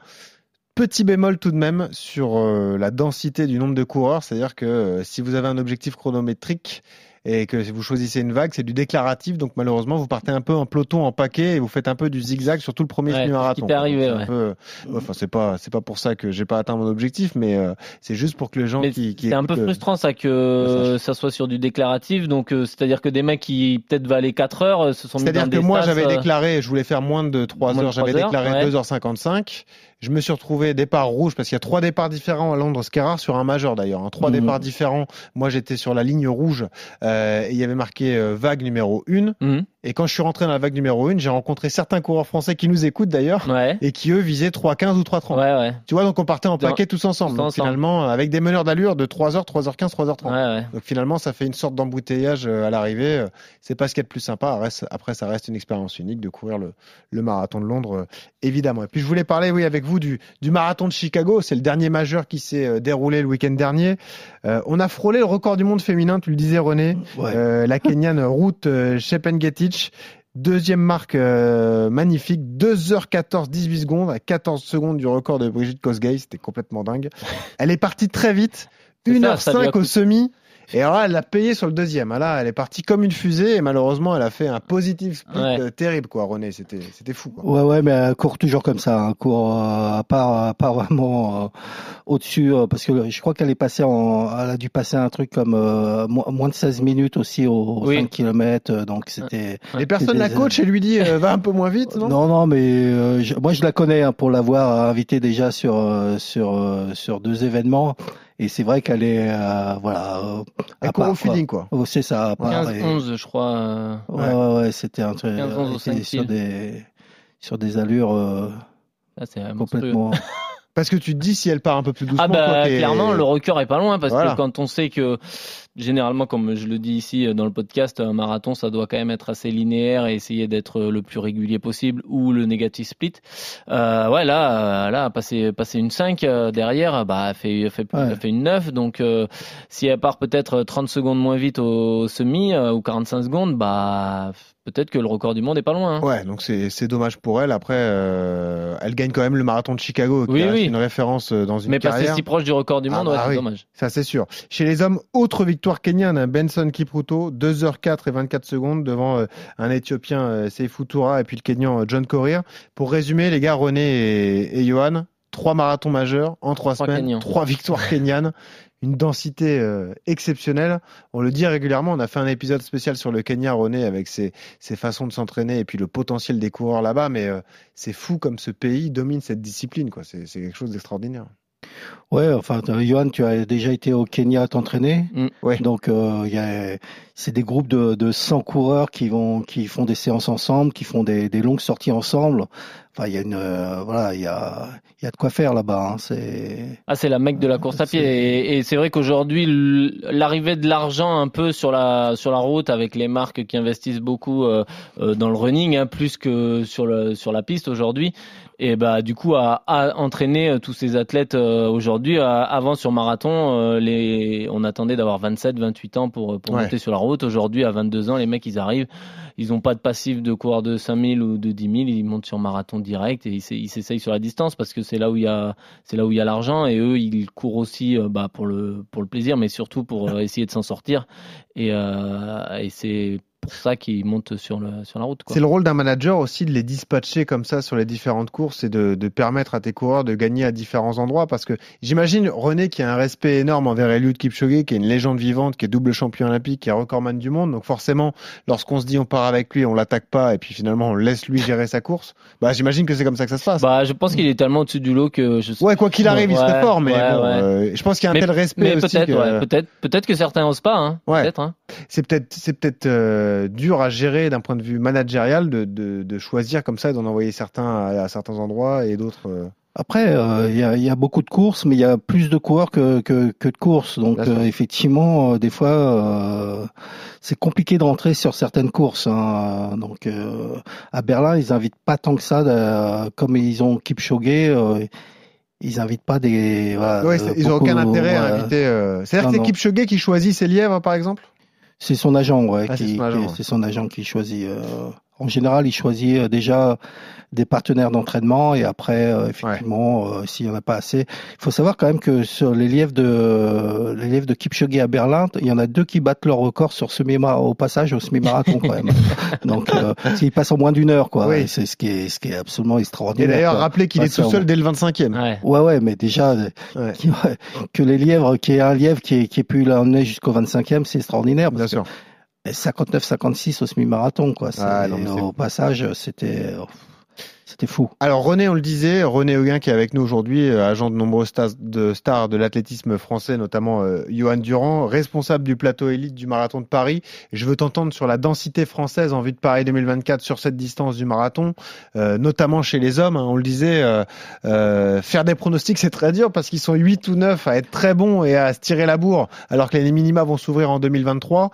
Petit bémol tout de même sur euh, la densité du nombre de coureurs, c'est-à-dire que euh, si vous avez un objectif chronométrique et que vous choisissez une vague, c'est du déclaratif. Donc malheureusement, vous partez un peu en peloton, en paquet, et vous faites un peu du zigzag sur tout le premier
ouais,
marathon.
Arrivé, ouais.
peu, enfin, c'est pas, c'est pas pour ça que j'ai pas atteint mon objectif, mais euh, c'est juste pour que les gens
mais
qui, qui
c'est un peu frustrant ça que ça soit sur du déclaratif. Donc euh, c'est-à-dire que des mecs qui peut-être valaient 4 heures se sont
C'est-à-dire que moi j'avais déclaré, je voulais faire moins de 3 heures, j'avais déclaré ouais. 2h55. Je me suis retrouvé départ rouge parce qu'il y a trois départs différents à Londres, ce qui est rare sur un majeur d'ailleurs. hein. Trois
Mhm.
départs différents. Moi, j'étais sur la ligne rouge euh, et il y avait marqué euh, vague numéro 1.
Mhm.
Et quand je suis rentré dans la vague numéro 1, j'ai rencontré certains coureurs français qui nous écoutent d'ailleurs
Ouais.
et qui eux visaient 3,15 ou 3,30.
Ouais, ouais.
Tu vois, donc on partait en
Dans-
paquet tous ensemble.
tous
Donc,
ensemble.
finalement, avec des meneurs d'allure de 3h, 3h15, 3h30.
Ouais, ouais.
Donc finalement, ça fait une sorte d'embouteillage euh, à l'arrivée. Euh, C'est pas ce qu'il y a de plus sympa. Après, ça reste une expérience unique de courir le, le marathon de Londres, euh, évidemment. Et puis je voulais parler, oui, avec vous du, du marathon de Chicago. C'est le dernier majeur qui s'est euh, déroulé le week-end dernier. Euh, on a frôlé le record du monde féminin, tu le disais René.
Ouais.
Euh, la Kenyane Ruth euh, Deuxième marque euh, magnifique, 2h14, 18 secondes, à 14 secondes du record de Brigitte Kosgei, c'était complètement dingue. Elle est partie très vite,
C'est ça, ça lui a
1h05 au semi, et alors là, elle l'a payé sur le deuxième. Ah Là, elle est partie comme une fusée, et malheureusement, elle a fait un positif split
Ouais.
euh, terrible, quoi, René, c'était c'était fou. Quoi.
Ouais, ouais, mais elle court toujours comme ça. Un court euh, à part vraiment euh, au-dessus, euh, parce que je crois qu'elle est passée en, elle a dû passer un truc comme euh, mo- moins de 16 minutes aussi au
Oui.
5 km, donc c'était.
Et personne la coach et lui dit, euh, va un peu moins vite, non,
Non, non, mais euh, je- moi je la connais hein, pour l'avoir invitée déjà sur euh, sur euh, sur deux événements, et c'est vrai qu'elle est euh, voilà. euh,
Elle
à
court
part,
au
quoi.
feeling, quoi.
Oh, c'est ça. à part,
15,
et-
11, je crois. euh,
Ouais, ouais, ouais, c'était un truc.
15, 11 au
elle était
5
sur des sur des allures euh,
Là, c'est monstrueux.
complètement.
Parce que tu te dis, si elle part un peu plus doucement,
Ah bah
quoi,
clairement le record est pas loin parce
Voilà.
que quand on sait que généralement comme je le dis ici euh, dans le podcast un marathon ça doit quand même être assez linéaire et essayer d'être le plus régulier possible ou le négatif split euh, ouais là euh, là passer passer une 5 euh, derrière bah elle fait elle fait,
Ouais.
elle fait une 9 donc euh, si elle part peut-être 30 secondes moins vite au semi euh, ou 45 secondes bah peut-être que le record du monde est pas loin hein.
Ouais, donc c'est dommage pour elle. Après, euh, elle gagne quand même le marathon de Chicago, qui
Oui, oui.
une référence euh, dans une
mais passer
carrière.
si proche du record du
Ah
monde
bah
ouais, c'est
oui.
dommage
Ça, c'est sûr. Chez les hommes, autre victoire kenyane, un Benson Kipruto, 2h04 et 24 secondes devant euh, un Éthiopien euh, Seifou Toura et puis le Kenyan euh, John Korir. Pour résumer, les gars, René et, et Johan, trois marathons majeurs en trois,
Trois
semaines, trois victoires kenyanes. Une densité euh, exceptionnelle. On le dit régulièrement. On a fait un épisode spécial sur le Kenya, René, avec ses, ses façons de s'entraîner et puis le potentiel des coureurs là-bas. Mais c'est fou comme ce pays domine cette discipline. quoi. C'est quelque chose d'extraordinaire.
Ouais, enfin, Johan, tu as déjà été au Kenya t'entraîner.
Mm.
Ouais.
Donc, euh, il y a, c'est des groupes de, de 100 coureurs qui vont, qui font des séances ensemble, qui font des, des longues sorties ensemble. Enfin, il y a une, euh, voilà, il y a, il y a de quoi faire là-bas. Hein. C'est,
Ah, c'est la mecque de la course à pied. Et, et c'est vrai qu'aujourd'hui, l'arrivée de l'argent un peu sur la sur la route avec les marques qui investissent beaucoup euh, euh, dans le running, hein, plus que sur le sur la piste aujourd'hui. Et bah du coup, à, à entraîner tous ces athlètes euh, aujourd'hui. avant sur marathon, euh, les on attendait d'avoir 27, 28 ans pour pour
Ouais.
monter sur la route. Aujourd'hui, à 22 ans, les mecs ils arrivent. Ils ont pas de passif de coureur de 5000 ou de 10 000. Ils montent sur marathon direct et ils s'e- ils s'essayent sur la distance parce que c'est là où il y a l'argent et eux ils courent aussi euh, bah, pour le plaisir mais surtout pour euh, essayer de s'en sortir et, euh, et c'est pour ça qu'ils montent sur le sur la route.
C'est le rôle d'un manager aussi de les dispatcher comme ça sur les différentes courses et de, de permettre à tes coureurs de gagner à différents endroits parce que j'imagine René qui a un respect énorme envers Eliud Kipchoge qui est une légende vivante, qui est double champion olympique, qui est recordman du monde. Donc forcément, lorsqu'on se dit on part avec lui, on l'attaque pas et puis finalement on laisse lui gérer sa course. Bah j'imagine que c'est comme ça que ça se passe.
Bah je pense qu'il est tellement au-dessus du lot que je sais
ouais, quoi qu'il arrive, il
Ouais,
fort, mais
ouais,
bon,
ouais.
euh, je pense qu'il y a un
Mais-
tel respect
mais
aussi
peut-être
que
peut-être peut-être que certains osent pas hein. Peut-être hein.
c'est peut-être c'est peut-être euh, dur à gérer d'un point de vue managérial de, de, de choisir comme ça et d'en envoyer certains à, à certains endroits et d'autres. euh,
Après, euh, il y, a, il y a beaucoup de courses, mais il y a plus de coureurs que, que, que de courses. Donc, euh, effectivement, euh, des fois, euh, c'est compliqué de rentrer sur certaines courses. hein. Donc, euh, à Berlin, ils invitent pas tant que ça, comme ils ont Kipchoge. euh, ils invitent pas des. Voilà,
Ouais,
euh,
ils n'ont aucun intérêt à inviter. euh, C'est-à-dire que c'est. Kipchoge qui choisit ses lièvres, par exemple?
C'est son agent, ouais,
Ah, c'est
qui,
son agent,
qui-
ouais.
c'est son agent qui choisit. euh, en général, il choisit euh, déjà des partenaires d'entraînement et après, euh, effectivement, euh, s'il y en a pas assez, il faut savoir quand même que sur les lièvres de les lièvres de Kipchoge à Berlin, il y en a deux qui battent leur record sur semi au passage au semi-marathon quand même. Donc, euh, parce qu'ils passent en moins d'une heure, quoi.
Oui.
Et C'est ce qui est ce qui est absolument
Et
extraordinaire.
d'ailleurs,
quoi.
rappelez qu'il est tout seul dès le 25e.
Ouais.
Ouais, ouais, mais déjà, euh,
Ouais.
que les lièvres, qu'il y ait un lièvre qui ait, qui ait pu l'emmener jusqu'au 25e, c'est extraordinaire.
Bien sûr.
Que 59-56 au semi-marathon, quoi.
Ah, non,
au passage, c'était. C'était fou.
Alors René, on le disait, René Huguin qui est avec nous aujourd'hui, euh, agent de nombreux stars de, l'athlétisme français, notamment euh, Johan Durand, responsable du plateau élite du marathon de Paris. Je veux t'entendre sur la densité française en vue de Paris 2024 sur cette distance du marathon, euh, notamment chez les hommes. Hein, on le disait, faire des pronostics c'est très dur parce qu'ils sont 8 ou 9 à être très bons et à se tirer la bourre, alors que les minima vont s'ouvrir en 2023.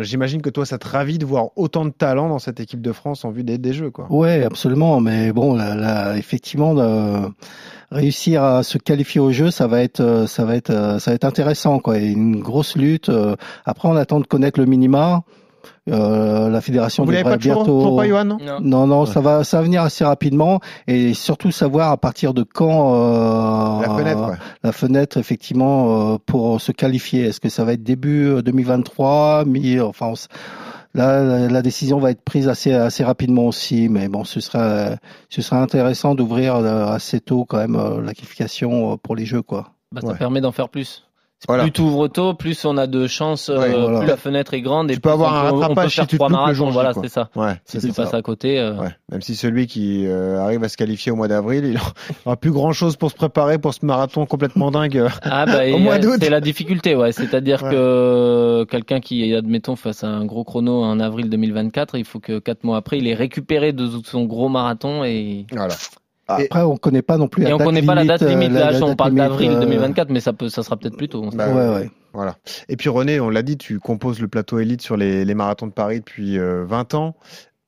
J'imagine que toi, ça te ravit de voir autant de talent dans cette équipe de France en vue des, des Jeux. Quoi.
Ouais, absolument. Mais bon, là, là effectivement, euh, réussir à se qualifier au jeu, ça va être, euh, ça va être, euh, ça va être intéressant, quoi. une grosse lutte. Après, on attend de connaître le minima. la fédération
Vous
devrait
pas
bientôt.
pas, Johan, non,
non, non, ça va, ça va venir assez rapidement et surtout savoir à partir de quand
euh, la fenêtre, ouais.
la fenêtre effectivement pour se qualifier. Est-ce que ça va être début 2023, mi, enfin. On, Là, la décision va être prise assez assez rapidement aussi, mais bon, ce sera ce sera intéressant d'ouvrir euh, assez tôt quand même euh, la qualification euh, pour les Jeux, quoi.
Bah, ça permet d'en faire plus. Plus tu ouvres tôt, plus on a de chances, euh, plus la fenêtre est grande.
Tu
et
peux avoir un rattrapage
si
tu te le jour
Voilà, c'est ça.
Ouais,
si tu passes à côté. Euh...
Ouais. Même si celui qui euh, arrive à se qualifier au mois d'avril, il aura plus grand chose pour se préparer pour ce marathon complètement dingue euh,
ah, bah, au mois d'août. C'est la difficulté, ouais. C'est-à-dire que quelqu'un qui, admettons, fasse un gros chrono en avril 2024, il faut que quatre mois après, il ait récupéré de son gros marathon et.
Voilà.
Après, on connaît pas non plus.
Et
on
connaît
pas
la date limite.
Là,
on parle d'avril 2024, mais ça peut, ça sera peut-être plus tôt.
Bah, ouais, ouais. Voilà. Et puis René, on l'a dit, tu composes le plateau élite sur les, les marathons de Paris depuis 20 ans.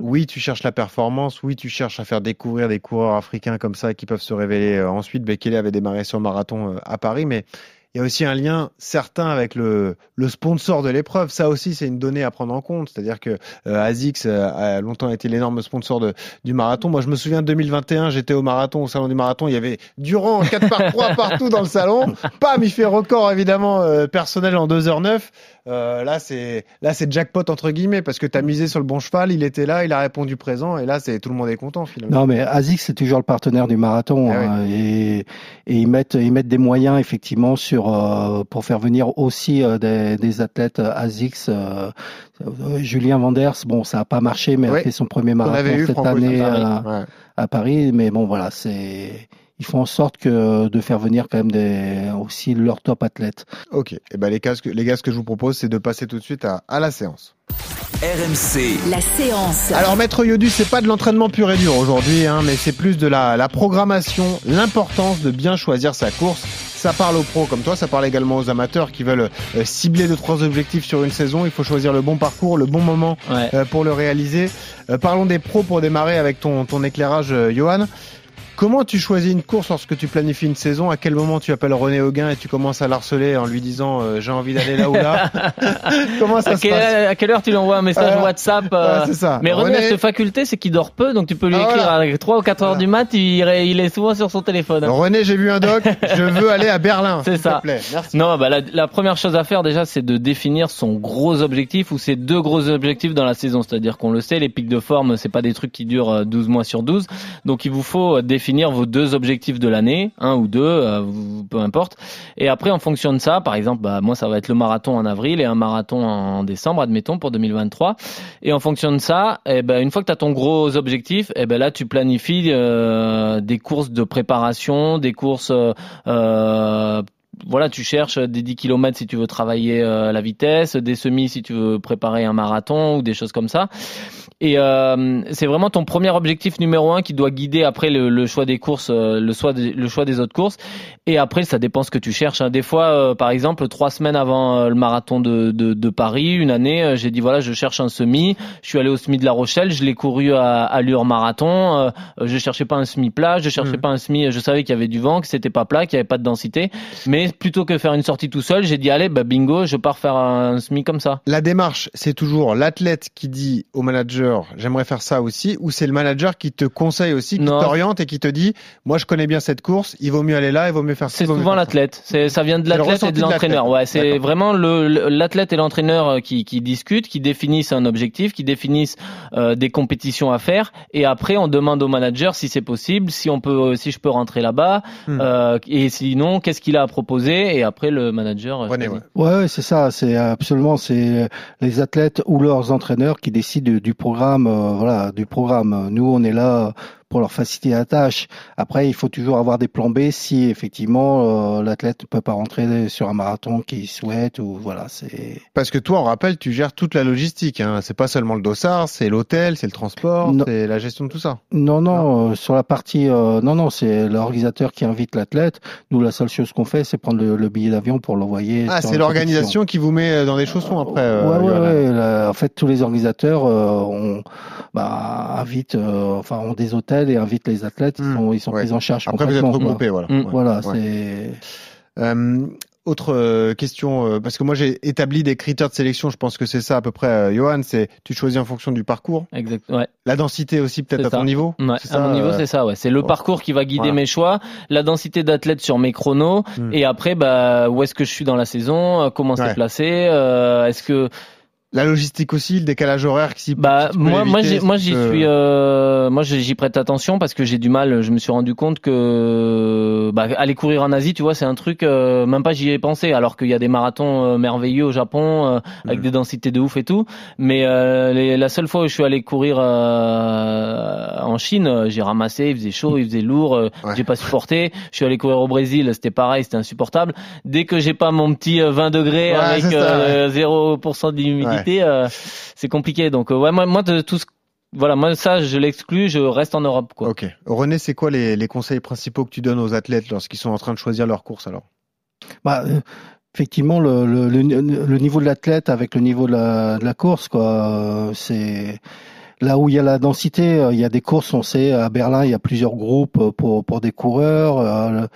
Oui, tu cherches la performance. Oui, tu cherches à faire découvrir des coureurs africains comme ça qui peuvent se révéler ensuite. Bekele avait démarré son marathon à Paris, mais il y a aussi un lien certain avec le, sponsor de l'épreuve. Ça aussi, c'est une donnée à prendre en compte. C'est-à-dire que euh, euh, a longtemps été l'énorme sponsor du marathon. Moi, je me souviens de 2021, j'étais au marathon, au salon du marathon. Il y avait Durand en 4 par 3 partout dans le salon. Pam, il fait record évidemment euh, personnel en 2h09. Euh, là, c'est là, c'est jackpot entre guillemets parce que tu as misé sur le bon cheval, il était là, il a répondu présent, et là, c'est tout le monde est content finalement.
Non, mais ASICS c'est toujours le partenaire du marathon ah hein, et, et, ils mettent ils mettent des moyens effectivement sur euh, pour faire venir aussi euh, des, des, athlètes ASICS. Julien Vanders, bon, ça a pas marché, mais a fait son premier marathon cette année à, à Paris, mais bon, voilà, c'est ils font en sorte que de faire venir quand même des, aussi leurs top athlètes.
Ok, et eh ben les, gars, les gars, ce que je vous propose, c'est de passer tout de suite à, à la séance.
RMC. La séance.
Alors Maître Yodu, c'est pas de l'entraînement pur et dur aujourd'hui, hein, mais c'est plus de la, la programmation, l'importance de bien choisir sa course. Ça parle aux pros comme toi, ça parle également aux amateurs qui veulent euh, cibler deux trois objectifs sur une saison. Il faut choisir le bon parcours, le bon moment euh, pour le réaliser. Euh, parlons des pros pour démarrer avec ton, ton éclairage, Johan. Comment tu choisis une course lorsque tu planifies une saison? À quel moment tu appelles René Auguin et tu commences à l'harceler en lui disant euh, j'ai envie d'aller là ou là? Comment ça se passe?
À quelle heure tu lui envoies un message euh, WhatsApp
euh... Ça.
Mais René, a cette faculté, c'est qu'il dort peu, donc tu peux lui ah, écrire à 3 ou 4 heures du mat, il, il, est souvent sur son téléphone.
René, j'ai vu un doc, je veux aller à Berlin.
C'est ça.
Plaît. Merci.
Non, bah la, la, première chose à faire déjà, c'est de définir son gros objectif ou ses deux gros objectifs dans la saison. C'est-à-dire qu'on le sait, les pics de forme, c'est pas des trucs qui durent 12 euh, mois sur 12. Donc il vous faut définir vos deux objectifs de l'année, un ou deux, euh, peu importe. Et après, en fonction de ça, par exemple, bah, moi, ça va être le marathon en avril et un marathon en décembre, admettons, pour 2023. Et en fonction de ça, eh ben, une fois que tu as ton gros objectif, eh ben, là, tu planifies euh, des courses de préparation, des courses... Euh, voilà, tu cherches des 10 km si tu veux travailler la vitesse, des semis si tu veux préparer un marathon ou des choses comme ça. Et euh, c'est vraiment ton premier objectif numéro un qui doit guider après le, le choix des courses, euh, le choix, des, le choix des autres courses. Et après, ça dépend ce que tu cherches. Hein. Des fois, euh, par exemple, trois semaines avant euh, le marathon de, de, de Paris, une année, j'ai dit voilà, je cherche un semi. Je suis allé au semi de La Rochelle, je l'ai couru à allure marathon. je cherchais pas un semi plat, je cherchais mmh. pas un semi. Je savais qu'il y avait du vent, que c'était pas plat, qu'il y avait pas de densité. Mais plutôt que faire une sortie tout seul, j'ai dit allez, bah bingo, je pars faire un semi comme ça.
La démarche, c'est toujours l'athlète qui dit au manager j'aimerais faire ça aussi, ou c'est le manager qui te conseille aussi, qui t'oriente et qui te dit, moi je connais bien cette course, il vaut mieux aller là, il vaut mieux faire ça.
C'est souvent l'athlète. C'est ça vient de l'athlète et de l'entraîneur. Ouais, c'est vraiment le l'athlète et l'entraîneur euh, qui, qui discutent, qui définissent un objectif, qui définissent euh, des compétitions à faire, et après on demande au manager si c'est possible, si on peut, si je peux rentrer là-bas, hmm. euh, et sinon qu'est-ce qu'il a à proposer, et après le manager.
ouais, ouais c'est ça. C'est absolument c'est les athlètes ou leurs entraîneurs qui décident du programme euh, du programme. Nous, on est là pour leur faciliter la tâche. Après, il faut toujours avoir des plans B si effectivement euh, l'athlète ne peut pas rentrer sur un marathon qu'il souhaite ou voilà, c'est.
Parce que toi, on rappelle, tu gères toute la logistique. Hein. C'est pas seulement le dossard, c'est l'hôtel, c'est le transport, c'est la gestion de tout ça.
Non, non, euh, sur la partie, euh, non, non, c'est l'organisateur qui invite l'athlète. Nous, la seule chose qu'on fait, c'est prendre le, billet d'avion pour l'envoyer.
Ah, c'est l'organisation qui vous met dans des chaussons après.
ouais, ouais, ouais, En fait, tous les organisateurs, on bah, invitent, enfin, ont des hôtels et invite les athlètes, ils hmm. sont, ils sont pris en charge.
Après, vous êtes regroupés, voilà.
Hmm. Voilà, c'est.
Euh, autre euh, question, euh, parce que moi j'ai établi des critères de sélection, je pense que c'est ça à peu près, Johan, c'est tu choisis en fonction du parcours.
Exact, ouais.
La densité aussi peut-être à ton niveau.
Ouais, à mon niveau c'est ça, ouais. C'est le parcours qui va guider mes choix, la densité d'athlètes sur mes chronos, hmm. et après bah où est-ce que je suis dans la saison, comment c'est placé, est-ce que
la logistique aussi, le décalage horaire qui
Bah moi, moi, moi, j'y suis, euh, moi, j'y prête attention parce que j'ai du mal. Je me suis rendu compte que bah, aller courir en Asie, tu vois, c'est un truc. Euh, même pas j'y ai pensé. Alors qu'il y a des marathons euh, merveilleux au Japon avec mm. des densités de ouf et tout. Mais la seule fois où je suis allé courir en Chine, j'ai ramassé. Il faisait chaud, il faisait lourd. J'ai pas supporté. Je suis allé courir au Brésil, c'était pareil, c'était insupportable. Dès que j'ai pas mon petit 20 degrés avec 0% d'humidité euh, c'est compliqué. Donc euh, ouais, moi, moi de tout ce voilà, moi ça je l'exclus, je reste en Europe quoi.
Ok. René, c'est quoi les, les, conseils principaux que tu donnes aux athlètes lorsqu'ils sont en train de choisir leur course alors?
Bah, euh, effectivement le, le, le, niveau de l'athlète avec le niveau de la, de la course quoi, c'est là où il y a la densité, il y a des courses, on sait à Berlin il y a plusieurs groupes pour pour des coureurs.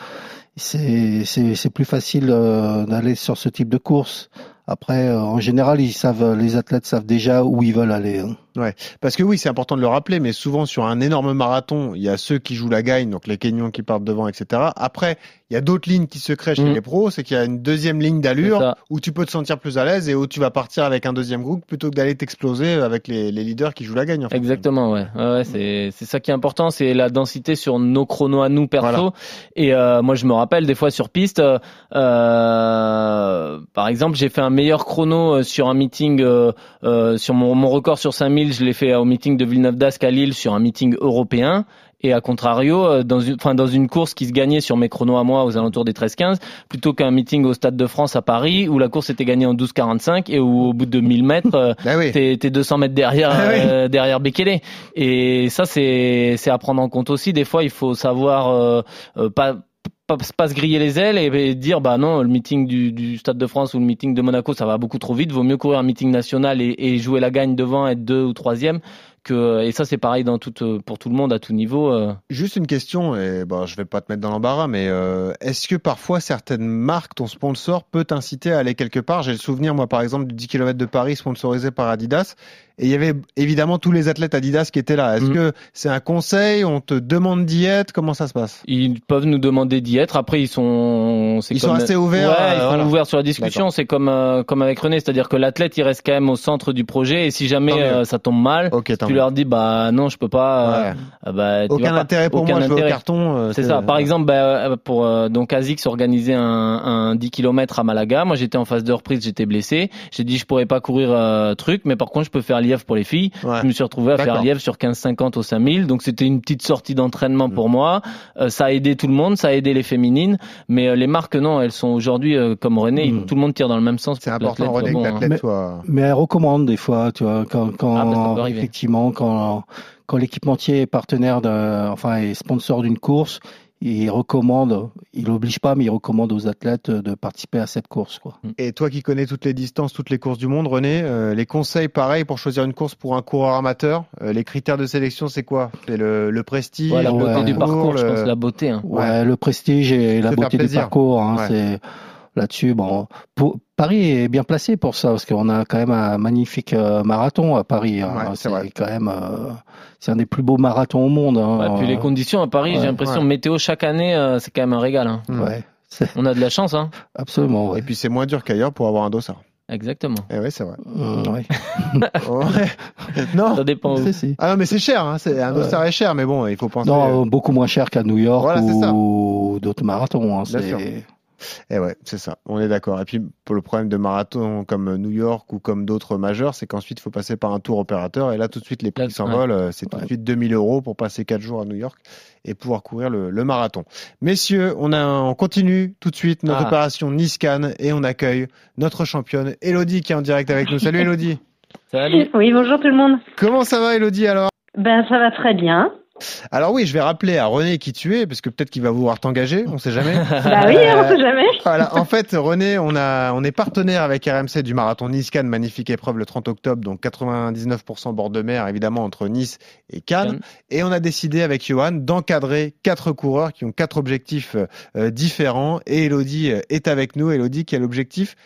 c'est c'est plus facile d'aller sur ce type de course. Après, euh, en général, ils savent, les athlètes savent déjà où ils veulent aller. Hein.
Ouais, parce que oui, c'est important de le rappeler, mais souvent sur un énorme marathon, il y a ceux qui jouent la gagne, donc les Kenyans qui partent devant, etc. Après, il y a d'autres lignes qui se créent chez mm. les pros, c'est qu'il y a une deuxième ligne d'allure où tu peux te sentir plus à l'aise et où tu vas partir avec un deuxième groupe plutôt que d'aller t'exploser avec les, les, leaders qui jouent la gagne. En fait.
Exactement, ouais, ouais c'est c'est ça qui est important, c'est la densité sur nos chronos à nous perso. Et euh, moi, je me rappelle des fois sur piste, euh, par exemple, j'ai fait un meilleur chrono euh, sur un meeting, euh, euh, sur mon, mon record sur 5000, je l'ai fait au meeting de Villeneuve d'Ascq à Lille sur un meeting européen. Et à contrario, euh, dans une, enfin, dans une course qui se gagnait sur mes chronos à moi aux alentours des 13-15, plutôt qu'un meeting au Stade de France à Paris où la course était gagnée en 12-45 et où au bout de 1000 mètres, euh, ah t'es, 200 mètres derrière, ah euh, derrière Bekele. Et ça, c'est, c'est à prendre en compte aussi. Des fois, il faut savoir pas pas, pas se griller les ailes et, dire bah non le meeting du, du, Stade de France ou le meeting de Monaco ça va beaucoup trop vite vaut mieux courir un meeting national et, et jouer la gagne devant être deux ou troisième et ça c'est pareil tout, pour tout le monde à tout niveau. Euh.
Juste une question, et bon, je vais pas te mettre dans l'embarras, mais euh, est-ce que parfois certaines marques, ton sponsor peut t'inciter à aller quelque part? J'ai le souvenir, moi par exemple, du 10 km de Paris sponsorisé par Adidas, et il y avait évidemment tous les athlètes Adidas qui étaient là. Est-ce mm. que c'est un conseil On te demande d'y être Comment ça se passe?
Ils peuvent nous demander d'y être. Après, ils sont,
ils sont assez ouverts.
Ouais, ils sont ouverts sur la discussion. C'est comme euh, comme avec René, c'est-à-dire que l'athlète il reste quand même au centre du projet. Et si jamais ça tombe mal, tu leur dis bah non, je peux pas.
Euh, bah, aucun intérêt pour moi. Intérêt. carton.
Euh, c'est ça. Par exemple, bah, pour donc Azix organiser un, un 10 km à Malaga. Moi, j'étais en phase de reprise, j'étais blessé. J'ai dit je pourrais pas courir truc, mais par contre, je peux faire Lièvre pour les filles. Je me suis retrouvé à faire Lièvre sur 15-50 au 5000. Donc c'était une petite sortie d'entraînement pour mm. moi. Euh, ça a aidé tout le monde, ça a aidé les féminines. Mais euh, les marques, non, elles sont aujourd'hui euh, comme René, mm. tout le monde tire dans le même sens.
C'est important, René, que l'athlète
mais,
soit...
mais elle recommande des fois, tu vois, quand, quand ah, bah, effectivement, quand, quand l'équipementier est partenaire, de, enfin, est sponsor d'une course, il recommande, il n'oblige pas, mais il recommande aux athlètes de participer à cette course. Quoi.
Mm. Et toi qui connais toutes les distances, toutes les courses du monde, René, euh, les conseils pareils pour choisir une course pour un coureur amateur, euh, les critères de sélection, c'est quoi? C'est le, le, prestige,
la beauté du parcours, je pense, la beauté. Hein.
Ouais, le prestige et la beauté du parcours. Hein, C'est là-dessus. Bon, Paris est bien placé pour ça parce qu'on a quand même un magnifique euh, marathon à Paris. Hein. c'est quand même, euh, c'est un des plus beaux marathons au monde. Hein.
puis les conditions à Paris, j'ai l'impression météo chaque année, euh, c'est quand même un régal. Hein.
Ouais.
On a de la chance, hein.
Absolument.
Et puis c'est moins dur qu'ailleurs pour avoir un dossard.
Exactement.
Et eh oui, c'est vrai.
Non. Ça dépend.
Ah non, mais c'est cher. Hein. un dossard est cher, mais bon, il faut penser.
Non, beaucoup moins cher qu'à New York ou d'autres marathons. Hein.
Et ouais, c'est ça. On est d'accord. Et puis pour le problème de marathon comme New York ou comme d'autres majeurs, c'est qu'ensuite il faut passer par un tour opérateur et là tout de suite les prix s'envolent. Euh, C'est tout de suite 2000 euros pour passer 4 jours à New York et pouvoir courir le, le marathon. Messieurs, on, a, on continue tout de suite notre
Ah.
opération Niscan et on accueille notre championne Elodie qui est en direct avec nous. Salut Elodie.
Salut.
Oui, bonjour tout le monde.
Comment ça va Elodie alors?
Ben, ça va très bien.
Alors oui, je vais rappeler à René qui tu es parce que peut-être qu'il va vouloir t'engager, on sait jamais.
Bah oui, on sait jamais.
Voilà, en fait, René, on a, on est partenaire avec RMC du marathon Nice-Cannes, magnifique épreuve le 30 octobre, donc 99% bord de mer, évidemment, entre Nice et Cannes.
Cannes.
Et on a décidé avec Johan d'encadrer quatre coureurs qui ont quatre objectifs euh, différents. Et Elodie euh, est avec nous. Elodie qui a l'objectif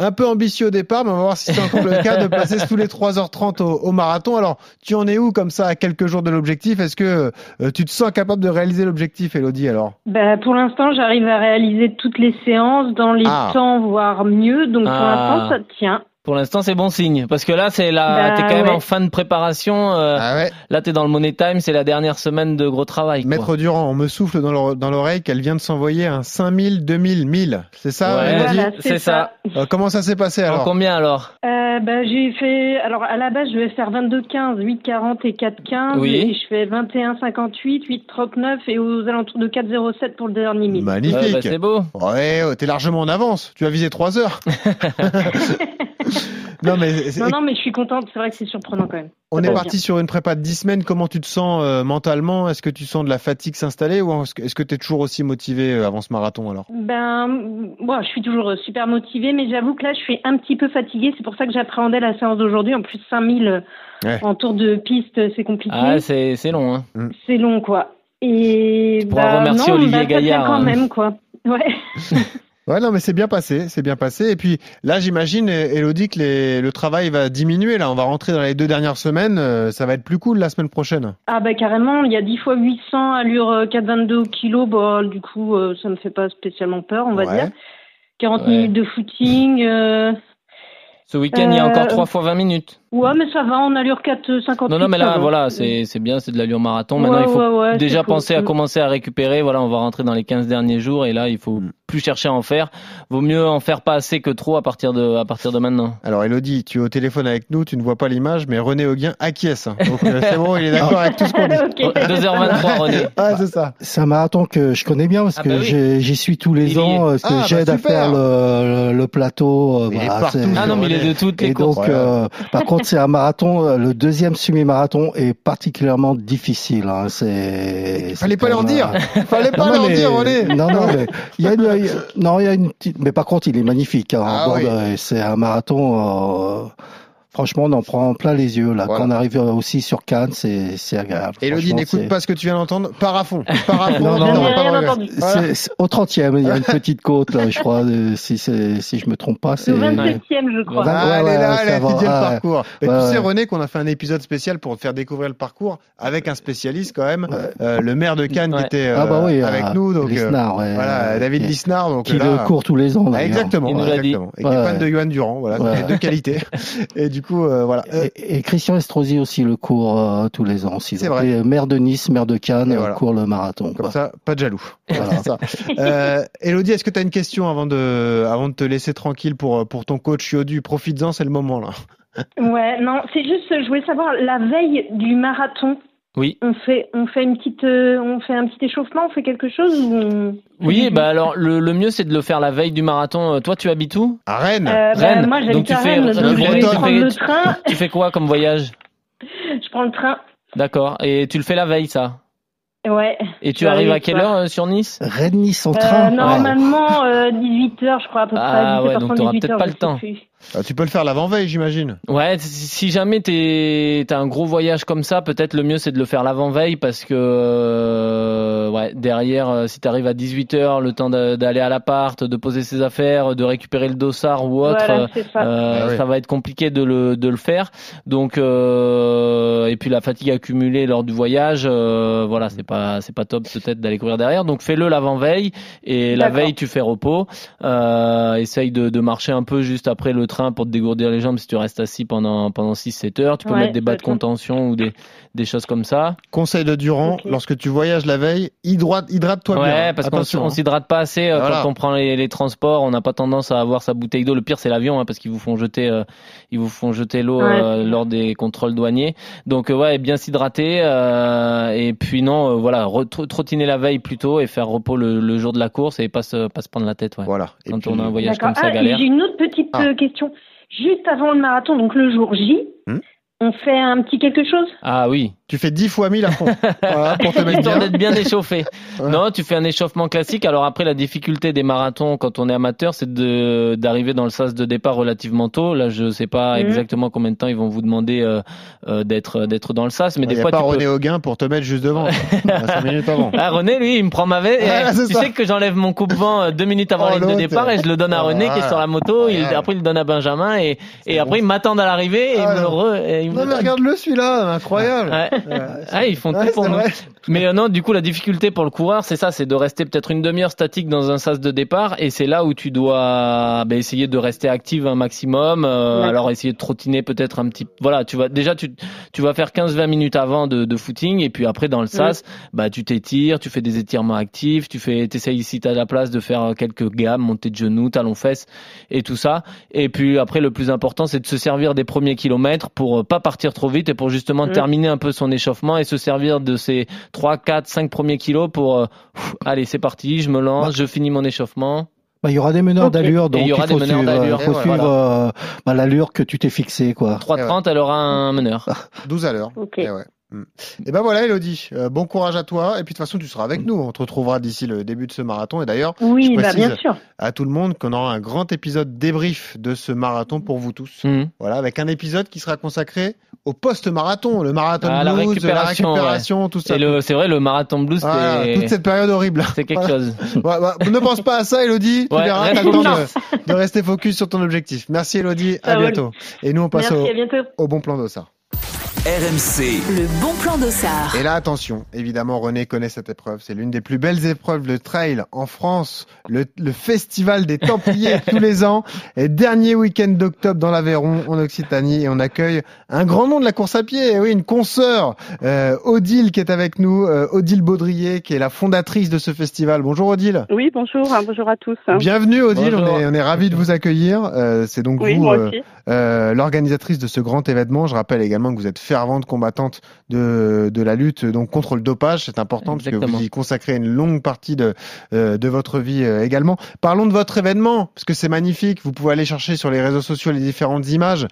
un peu ambitieux au départ, mais on va voir si c'est encore le cas de passer sous les 3h30 au, au marathon. Alors, tu en es où comme ça à quelques jours de l'objectif? Est-ce que euh, tu te sens capable de réaliser l'objectif, Elodie, alors?
Ben, pour l'instant, j'arrive à réaliser toutes les séances dans les
Ah.
temps, voire mieux. Donc pour
Ah.
l'instant, ça tient.
Pour l'instant, c'est bon signe. Parce que là, c'est la,
Bah,
t'es quand même
ouais.
en fin de préparation. euh,
Ah ouais
Là, t'es dans le Money Time, c'est la dernière semaine de gros travail. quoi.
Maître Durand, on me souffle dans l'ore- dans l'oreille qu'elle vient de s'envoyer un 5000, 2000, 1000. C'est ça,
Ouais.
Voilà,
c'est ça.
Euh, Comment ça s'est passé
En
alors
combien alors?
Euh, ben, j'ai fait. Alors à la base, je vais faire 22-15, 8-40 et 4-15.
Oui.
Et je fais 21-58, 8-39 et aux alentours de 4-07 pour le dernier mille.
Ouais,
Magnifique.
bah, C'est beau.
ouais, oh, t'es largement en avance. Tu as visé 3 heures. non, mais
Non, non, mais je suis contente. C'est vrai que c'est surprenant quand même.
on est parti sur une prépa de 10 semaines. Comment tu te sens euh, mentalement? Est-ce que tu sens de la fatigue s'installer ou est-ce que tu es toujours aussi motivé euh, avant ce marathon alors?
Ben, moi, je suis toujours super motivée, mais j'avoue que là, je suis un petit peu fatiguée. C'est pour ça que j'appréhendais la séance d'aujourd'hui. En plus, 5000
Ouais.
en tour de piste, c'est compliqué.
Ah, c'est c'est long. Hein.
c'est long, quoi. Et
pourras
bah,
remercier
non,
Olivier
bah, quand
hein.
même, quoi. Ouais.
Ouais, non, mais c'est bien passé, c'est bien passé. Et puis là, j'imagine, Elodie, que les- le travail va diminuer. Là, on va rentrer dans les deux dernières semaines. euh, ça va être plus cool la semaine prochaine.
Ah bah carrément, il y a 10 fois 800 allure euh, 4,22 au kilo. Bah, du coup, euh, ça me fait pas spécialement peur, on va
Ouais.
dire. 40
Ouais.
minutes de footing. euh,
Ce week-end, il y a encore 3 fois 20 minutes.
Ouais, mais ça va, en allure 4,58.
Non, non, mais là, voilà, c'est c'est bien, c'est de l'allure marathon.
Ouais,
Maintenant, il faut
ouais, ouais,
déjà
cool.
penser à
Mm.
commencer à récupérer. Voilà, on va rentrer dans les 15 derniers jours et là, il faut
Mm.
plus chercher à en faire. Vaut mieux en faire pas assez que trop à partir de, à partir de maintenant.
Alors, Elodie, tu es au téléphone avec nous, tu ne vois pas l'image, mais René Auguin acquiesce. Donc, euh, c'est bon, il est d'accord avec tout ce qu'on dit.
Ok.
2h23, René.
Ah, c'est ça.
C'est un marathon que je connais bien parce
Ah
que
bah oui.
j'y suis tous les
Il y est.
ans, parce que
Ah, bah
j'aide à faire le, le, le plateau. euh,
Il est
voilà,
Ah non, mais il est de toutes les
Et
courses.
donc, euh, par contre, c'est un marathon. euh, Le deuxième semi-marathon est particulièrement difficile. Hein. C'est.
Fallait pas leur dire.
euh,
Fallait pas
non,
leur
mais-
dire, René.
Non, non, mais il y a une, non, il y a une petite. Mais par contre, il est magnifique. Hein,
Ah oui.
C'est un marathon. euh, Franchement, on en prend plein les yeux là.
Voilà.
Quand on arrive aussi sur Cannes, c'est c'est agréable.
Elodie, n'écoute pas ce que tu viens d'entendre. Par à fond. Par à fond.
Non, non,
on
non.
pas de. Voilà.
C'est- au 30e, il y a une petite côte, là, je crois, de- si, c'est- si je me trompe pas. C'est
Le 27e, je crois.
Ouais,
Ah, elle
ouais,
est là, elle a étudié le parcours. Et
Ouais,
tu sais. René, qu'on a fait un épisode spécial pour te faire découvrir le parcours avec un spécialiste quand même,
Ouais.
euh, le maire de Cannes qui était euh,
Ah bah oui,
avec
euh,
nous. Donc, euh,
Lisnard, ouais,
voilà,
euh,
David Lisnard. Donc
qui
là,
le court tous les ans.
Exactement. Et qui est fan de Johan Durand, voilà. Et du coup, euh, voilà. Euh,
Et, et Christian Estrosi aussi le court euh, tous les ans. aussi.
C'est vrai.
les maire de Nice, maire de Cannes,
Et
euh,
voilà.
court le marathon.
Comme
quoi.
ça, pas de jaloux.
Voilà.
C'est ça. Euh, Elodie, est-ce que tu as une question avant de, avant de te laisser tranquille pour, pour ton coach Yodu? Profites-en, c'est le moment là.
Ouais, non, c'est juste, je voulais savoir, la veille du marathon,
Oui.
on fait, on fait une petite, euh, on fait un petit échauffement, on fait quelque chose ou on...
Oui, bah alors le, le mieux c'est de le faire la veille du marathon. Euh, Toi, tu habites où?
À Rennes.
Euh, bah,
Rennes.
moi, j'habite
tu
à
fais-
Rennes, donc je vais
Bretonne.
prendre le train.
Tu fais quoi comme voyage?
Je prends le train.
D'accord. Et tu le fais la veille, ça?
Ouais.
Et tu arrives
arrive
à quelle heure euh, sur Nice?
Rennes-Nice en
Euh,
train.
normalement, euh, 18h, je crois, à peu près.
Ah ouais,
17h30,
donc t'auras
18h,
peut-être pas le temps.
plus.
Ah, tu peux le faire l'avant-veille, j'imagine.
Ouais, si- jamais t'es t'as un gros voyage comme ça, peut-être le mieux c'est de le faire l'avant-veille parce que euh, ouais derrière euh, si t'arrives à 18h, le temps d'a- d'aller à l'appart, de poser ses affaires, de récupérer le dossard ou autre,
Voilà, ça.
euh,
Ah oui.
ça va être compliqué de le de le faire. Donc euh, et puis la fatigue accumulée lors du voyage, euh, voilà c'est pas c'est pas top peut-être d'aller courir derrière. Donc fais-le l'avant-veille et la veille tu fais repos. Euh, essaye de, de marcher un peu juste après le train pour te dégourdir les jambes si tu restes assis pendant pendant 6-7 heures. Tu peux mettre des bas de contention ou des des choses comme ça.
Conseil de Durand, lorsque tu voyages la veille, hydrate hydrate-toi
bien.
Ouais,
parce qu'on on s'hydrate pas assez quand on prend les, les transports. On n'a pas tendance à avoir sa bouteille d'eau. Le pire c'est l'avion hein, parce qu'ils vous font jeter ils vous font jeter l'eau lors des contrôles douaniers. Donc ouais, bien s'hydrater et puis non voilà trottiner la veille plutôt et faire repos le, jour de la course et pas se, pas se prendre la tête. Ouais.
Voilà.
Quand on a un voyage comme ça,
ah,
galère.
J'ai une autre petite ah. euh, question. Juste avant le marathon, donc le jour J, hmm on fait un petit quelque chose?
Ah oui.
Tu fais 10 fois 1000 à fond. voilà, pour te mettre
bien. d'être bien échauffé. Non, tu fais un échauffement classique. Alors après, la difficulté des marathons quand on est amateur, c'est de d'arriver dans le sas de départ relativement tôt. Là, je sais pas mhm. exactement combien de temps ils vont vous demander euh, euh, d'être d'être dans le sas, mais des
y
fois.
a pas René Hauguin pour te mettre juste devant. 5 minutes avant.
Ah, René, lui, il me prend ma veste. tu sais que j'enlève mon coupe-vent euh, deux minutes avant oh, la ligne de départ et je le donne à René qui est sur la moto. Il, après, il le donne à Benjamin et, et après, il m'attend à l'arrivée et, il me
re, non, mais regarde-le celui-là, incroyable.
Ah, ils font tout pour nous. Mais euh, non, du coup, la difficulté pour le coureur, c'est ça, c'est de rester peut-être une demi-heure statique dans un sas de départ, et c'est là où tu dois bah, essayer de rester active un maximum. Euh, alors essayer de trottiner peut-être un petit. Voilà, tu vas déjà tu tu vas faire 15-20 minutes avant de, de, footing, et puis après dans le sas, bah tu t'étires, tu fais des étirements actifs, tu fais, t'essayes ici à la place de faire quelques gammes, montée de genoux, talons fesses, et tout ça. Et puis après, le plus important, c'est de se servir des premiers kilomètres pour euh, pas partir trop vite et pour justement terminer un peu son échauffement et se servir de ces 3, 4, 5 premiers kilos pour euh, allez c'est parti, je me lance, je finis mon échauffement.
Bah, il y aura des meneurs d'allure, donc il, y aura il faut des suivre, d'allure. faut suivre euh, bah, l'allure que tu t'es fixé. quoi.
3.30, elle aura un meneur.
12 à l'heure. Okay. Et ouais. Mm. Et ben voilà, Elodie, euh, bon courage à toi. Et puis de toute façon, tu seras avec nous. On te retrouvera d'ici le début de ce marathon. Et d'ailleurs,
oui, je bah bien sûr.
à tout le monde qu'on aura un grand épisode débrief de ce marathon pour vous tous. Mm. Voilà, avec un épisode qui sera consacré au post-marathon, le marathon blues, la récupération, tout ça.
Et c'est vrai, le marathon blues, c'est
toute cette période horrible.
C'est quelque chose.
Bah, ne pense pas à ça, Elodie. Tu verras, t'as le temps de, rester focus sur ton objectif. Merci, Elodie. À bientôt. Et nous, on passe au, au bon plan d'Ossa.
RMC. Le bon plan d'Ossard.
Et là, attention, évidemment, René connaît cette épreuve. C'est l'une des plus belles épreuves de trail en France. Le, festival des Templiers tous les ans. Et dernier week-end d'octobre dans l'Aveyron, en Occitanie. Et on accueille un grand nom de la course à pied. Et oui, une consoeur, euh, Odile, qui est avec nous. Euh, Odile Baudrier, qui est la fondatrice de ce festival. Bonjour Odile.
Oui, bonjour. Hein, bonjour à tous.
Bienvenue Odile. On est, on est ravis de vous accueillir. Euh, c'est donc vous, euh, l'organisatrice de ce grand événement. Je rappelle également que vous êtes fervente combattante de, de la lutte donc contre le dopage. C'est important parce que vous y consacrez une longue partie de, euh, de votre vie euh, également. Parlons de votre événement parce que c'est magnifique. Vous pouvez aller chercher sur les réseaux sociaux les différentes images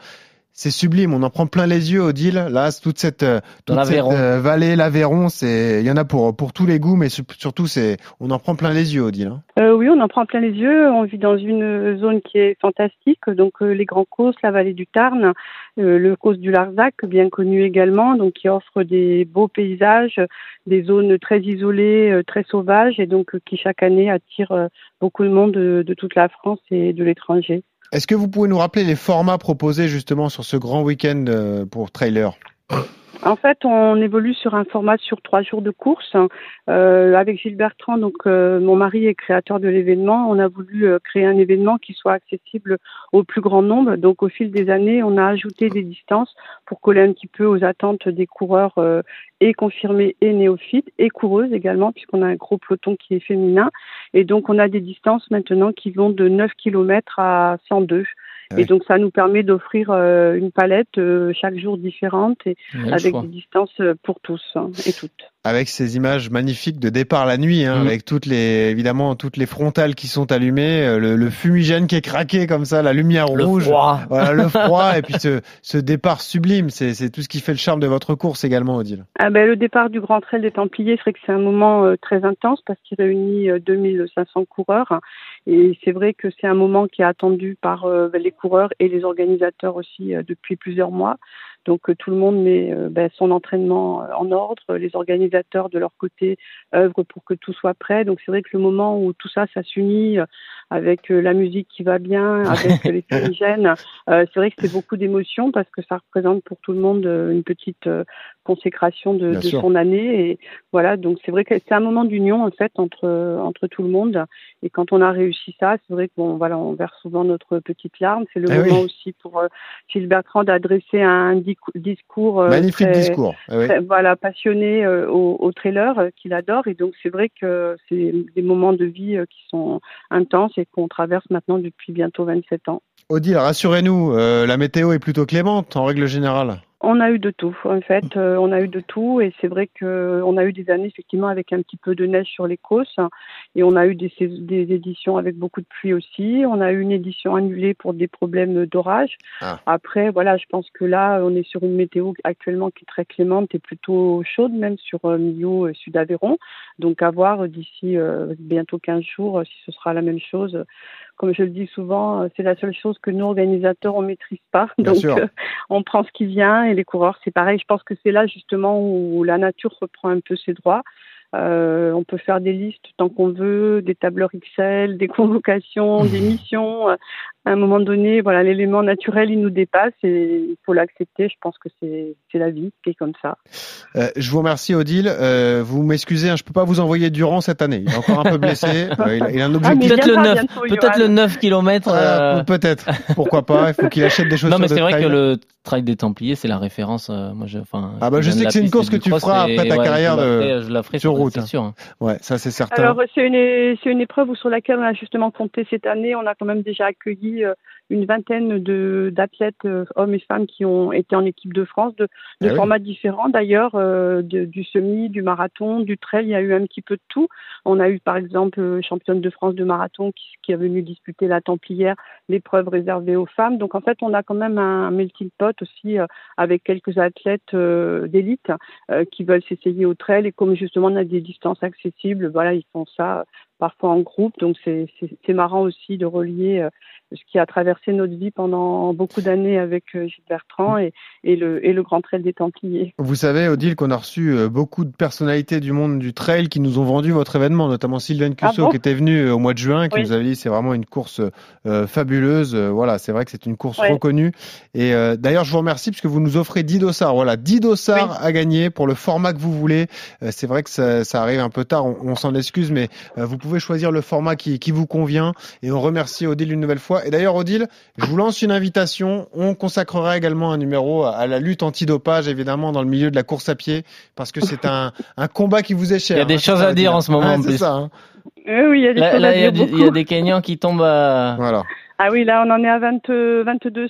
c'est sublime. On en prend plein les yeux, Odile. Là, toute cette, euh, toute cette euh, vallée, l'Aveyron, c'est, il y en a pour pour tous les goûts, mais surtout, c'est, on en prend plein les yeux, Odile. Hein.
Euh, oui, on en prend plein les yeux. On vit dans une zone qui est fantastique. Donc, les Grands Causses, la vallée du Tarn, le Causse du Larzac, bien connu également, donc qui offre des beaux paysages, des zones très isolées, très sauvages, et donc qui chaque année attire beaucoup de monde de toute la France et de l'étranger.
Est-ce que vous pouvez nous rappeler les formats proposés justement sur ce grand week-end euh, pour trailer?
En fait, on évolue sur un format sur trois jours de course. Euh, avec Gilles Bertrand, donc euh, mon mari est créateur de l'événement, on a voulu euh, créer un événement qui soit accessible au plus grand nombre. Donc, au fil des années, on a ajouté des distances pour coller un petit peu aux attentes des coureurs et confirmés et néophytes et coureuses également, puisqu'on a un gros peloton qui est féminin. Et donc, on a des distances maintenant qui vont de 9 km à 102. Et donc ça nous permet d'offrir euh, une palette euh, chaque jour différente et avec des distances euh, pour tous hein, et toutes.
Avec ces images magnifiques de départ la nuit, hein, mm. avec toutes les évidemment toutes les frontales qui sont allumées, le, fumigène qui est craqué comme ça, la lumière rouge,
froid.
Voilà, le froid et puis ce, ce départ sublime, c'est tout ce qui fait le charme de votre course également, Odile.
Ah ben le départ du Grand Trail des Templiers, c'est que c'est un moment très intense parce qu'il réunit 2500 coureurs et c'est vrai que c'est un moment qui est attendu par euh, les coureurs et les organisateurs aussi euh, depuis plusieurs mois. Donc euh, tout le monde met ben, son entraînement en ordre, les organisateurs de leur côté œuvrent pour que tout soit prêt. Donc c'est vrai que le moment où tout ça, ça s'unit avec la musique qui va bien, avec les fumigènes, c'est vrai que c'est beaucoup d'émotions parce que ça représente pour tout le monde une petite consécration de, de son année. Et voilà, donc c'est vrai que c'est un moment d'union en fait entre entre tout le monde. Et quand on a réussi ça, c'est vrai qu'on voilà, on verse souvent notre petite larme. C'est le eh moment aussi pour euh, Gilles Bertrand d'adresser un discours
euh, magnifique discours,
eh voilà, passionné euh, au, au, trailer qu'il adore. Et donc c'est vrai que c'est des moments de vie qui sont intenses et qu'on traverse maintenant depuis bientôt 27 ans.
Odile, rassurez-nous, la météo est plutôt clémente en règle générale.
On a eu de tout, en fait. Euh, on a eu de tout, et c'est vrai que on a eu des années effectivement avec un petit peu de neige sur les côtes, et on a eu des, des éditions avec beaucoup de pluie aussi. On a eu une édition annulée pour des problèmes d'orage. Ah. Après, voilà, je pense que là, on est sur une météo actuellement qui est très clémente et plutôt chaude, même sur euh, Millau, euh, Sud Aveyron. Donc, à voir d'ici bientôt 15 jours si ce sera la même chose comme je le dis souvent, euh, c'est la seule chose que nous, organisateurs, on maîtrise pas. Donc, euh, on prend ce qui vient et les coureurs, c'est pareil. Je pense que c'est là justement où la nature reprend un peu ses droits. Euh, on peut faire des listes tant qu'on veut, des tableurs Excel, des convocations, des missions. À un moment donné, voilà, l'élément naturel, il nous dépasse et il faut l'accepter. Je pense que c'est la vie qui est comme ça.
Euh, je vous remercie, Odile. Euh, vous m'excusez, hein, je peux pas vous envoyer Durand cette année. Il est encore un peu blessé. Euh, il, a, il, a, un
ah, objectif. peut-être le 9, peut-être le 9 km.
Euh, peut-être. Pourquoi pas Il faut qu'il achète des choses.
Non, mais c'est vrai que le Trail des Templiers, c'est la référence. moi, je.
Ah bah, je sais que c'est une course que tu feras après ta carrière de, je la ferai sur route. C'est sûr. Hein. Ouais, ça c'est certain.
Alors c'est une c'est une épreuve sur laquelle on a justement compté cette année. On a quand même déjà accueilli euh, une vingtaine de d'athlètes euh, hommes et femmes qui ont été en équipe de France de, de ah formats différents d'ailleurs euh, du semi, du marathon, du trail. Il y a eu un petit peu de tout. On a eu par exemple championne de France de marathon qui, qui est venue disputer la Templière, l'épreuve réservée aux femmes. Donc en fait on a quand même un melting pot aussi avec quelques athlètes d'élite qui veulent s'essayer au trail et comme justement on a des distances accessibles, voilà ils font ça parfois en groupe. Donc c'est marrant aussi de relier euh, ce qui a traversé notre vie pendant beaucoup d'années avec euh, Gilles Bertrand et, et, le, et le Grand Trail des Templiers.
Vous savez, Odile, qu'on a reçu euh, beaucoup de personnalités du monde du trail qui nous ont vendu votre événement, notamment Sylvain ah Cusso qui était venu au mois de juin, qui nous avait dit c'est vraiment une course fabuleuse. voilà, c'est vrai que c'est une course reconnue. Et d'ailleurs, je vous remercie parce que vous nous offrez 10 dossards. Voilà, 10 dossards à gagner pour le format que vous voulez. c'est vrai que ça, ça, arrive un peu tard, on, on s'en excuse, mais vous pouvez pouvez choisir le format qui, qui vous convient. Et on remercie Odile une nouvelle fois. Et d'ailleurs, Odile, je vous lance une invitation. On consacrera également un numéro à la lutte antidopage, évidemment, dans le milieu de la course à pied, parce que c'est un, un combat qui vous est cher.
Il y a des
hein,
choses à dire en ce moment. c'est ça. Hein.
Oui, il y a des là,
là, il, y y a des Kenyans qui tombent à...
Voilà.
Ah oui, là, on en est à 22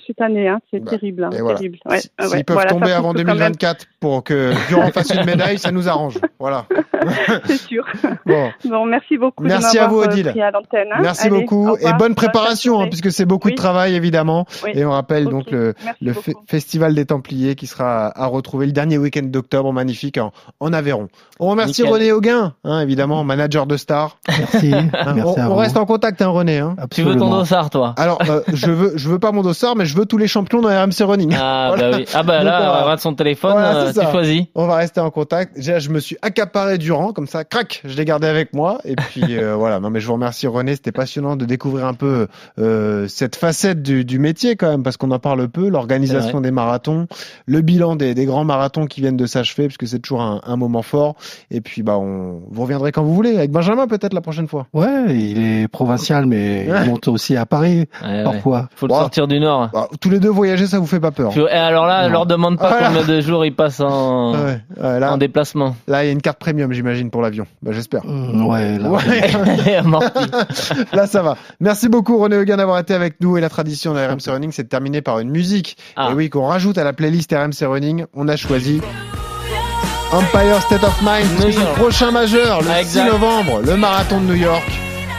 cette année. Hein. C'est bah, terrible. Hein. terrible.
Ouais, S'ils peuvent tomber avant 2024 pour que Durand fasse une médaille, ça nous arrange. Voilà.
C'est sûr. Bon. bon. merci beaucoup.
Merci
à
vous, Odile.
Hein.
Merci beaucoup. Et bonne préparation, hein, puisque c'est beaucoup de travail, évidemment. Et on rappelle donc le, le Festival des Templiers qui sera à retrouver le dernier week-end d'octobre, magnifique, en, en, Aveyron. On remercie René Auguin, hein, évidemment, manager de Star.
Merci.
on, on reste en contact, hein, René. Hein.
Tu veux ton dossard, toi?
Alors, euh, je veux, je veux pas mon dossard, mais je veux tous les champions dans RMC Running.
Ah bah oui. Ah bah là, on va son téléphone, euh, tu choisis.
On va rester en contact. Déjà, je me suis accaparé durant, comme ça, crac, je l'ai gardé avec moi. Et puis euh, voilà. Non mais je vous remercie René, c'était passionnant de découvrir un peu cette facette du, du, métier quand même, parce qu'on en parle peu. L'organisation des marathons, le bilan des, des, grands marathons qui viennent de s'achever, parce que c'est toujours un, un, moment fort. Et puis bah, on vous reviendrez quand vous voulez avec Benjamin peut-être la prochaine fois.
Ouais, il est provincial, mais il monte aussi à Paris parfois.
Faut le sortir du Nord.
Bah, tous les deux voyager, ça vous fait pas peur
Et alors là, ne leur demande pas combien de jours ils passent en, en déplacement.
Là, il y a une carte premium, j'imagine, pour l'avion. Bah, j'espère.
Mmh, ouais, là,
là, ça va. Merci beaucoup, René Hogan, d'avoir été avec nous. Et la tradition de RMC Running, c'est de terminer par une musique. Ah. Et oui, qu'on rajoute à la playlist RMC Running. On a choisi Empire State of Mind, le prochain majeur, le 6 novembre, le marathon de New York,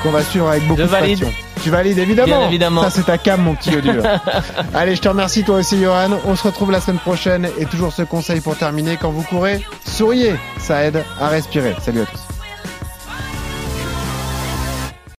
qu'on va suivre avec beaucoup de passion. Tu valides évidemment.
évidemment.
Ça c'est ta cam mon petit Odile. Allez, je te remercie toi aussi Johan. On se retrouve la semaine prochaine et toujours ce conseil pour terminer quand vous courez, souriez, ça aide à respirer. Salut à tous.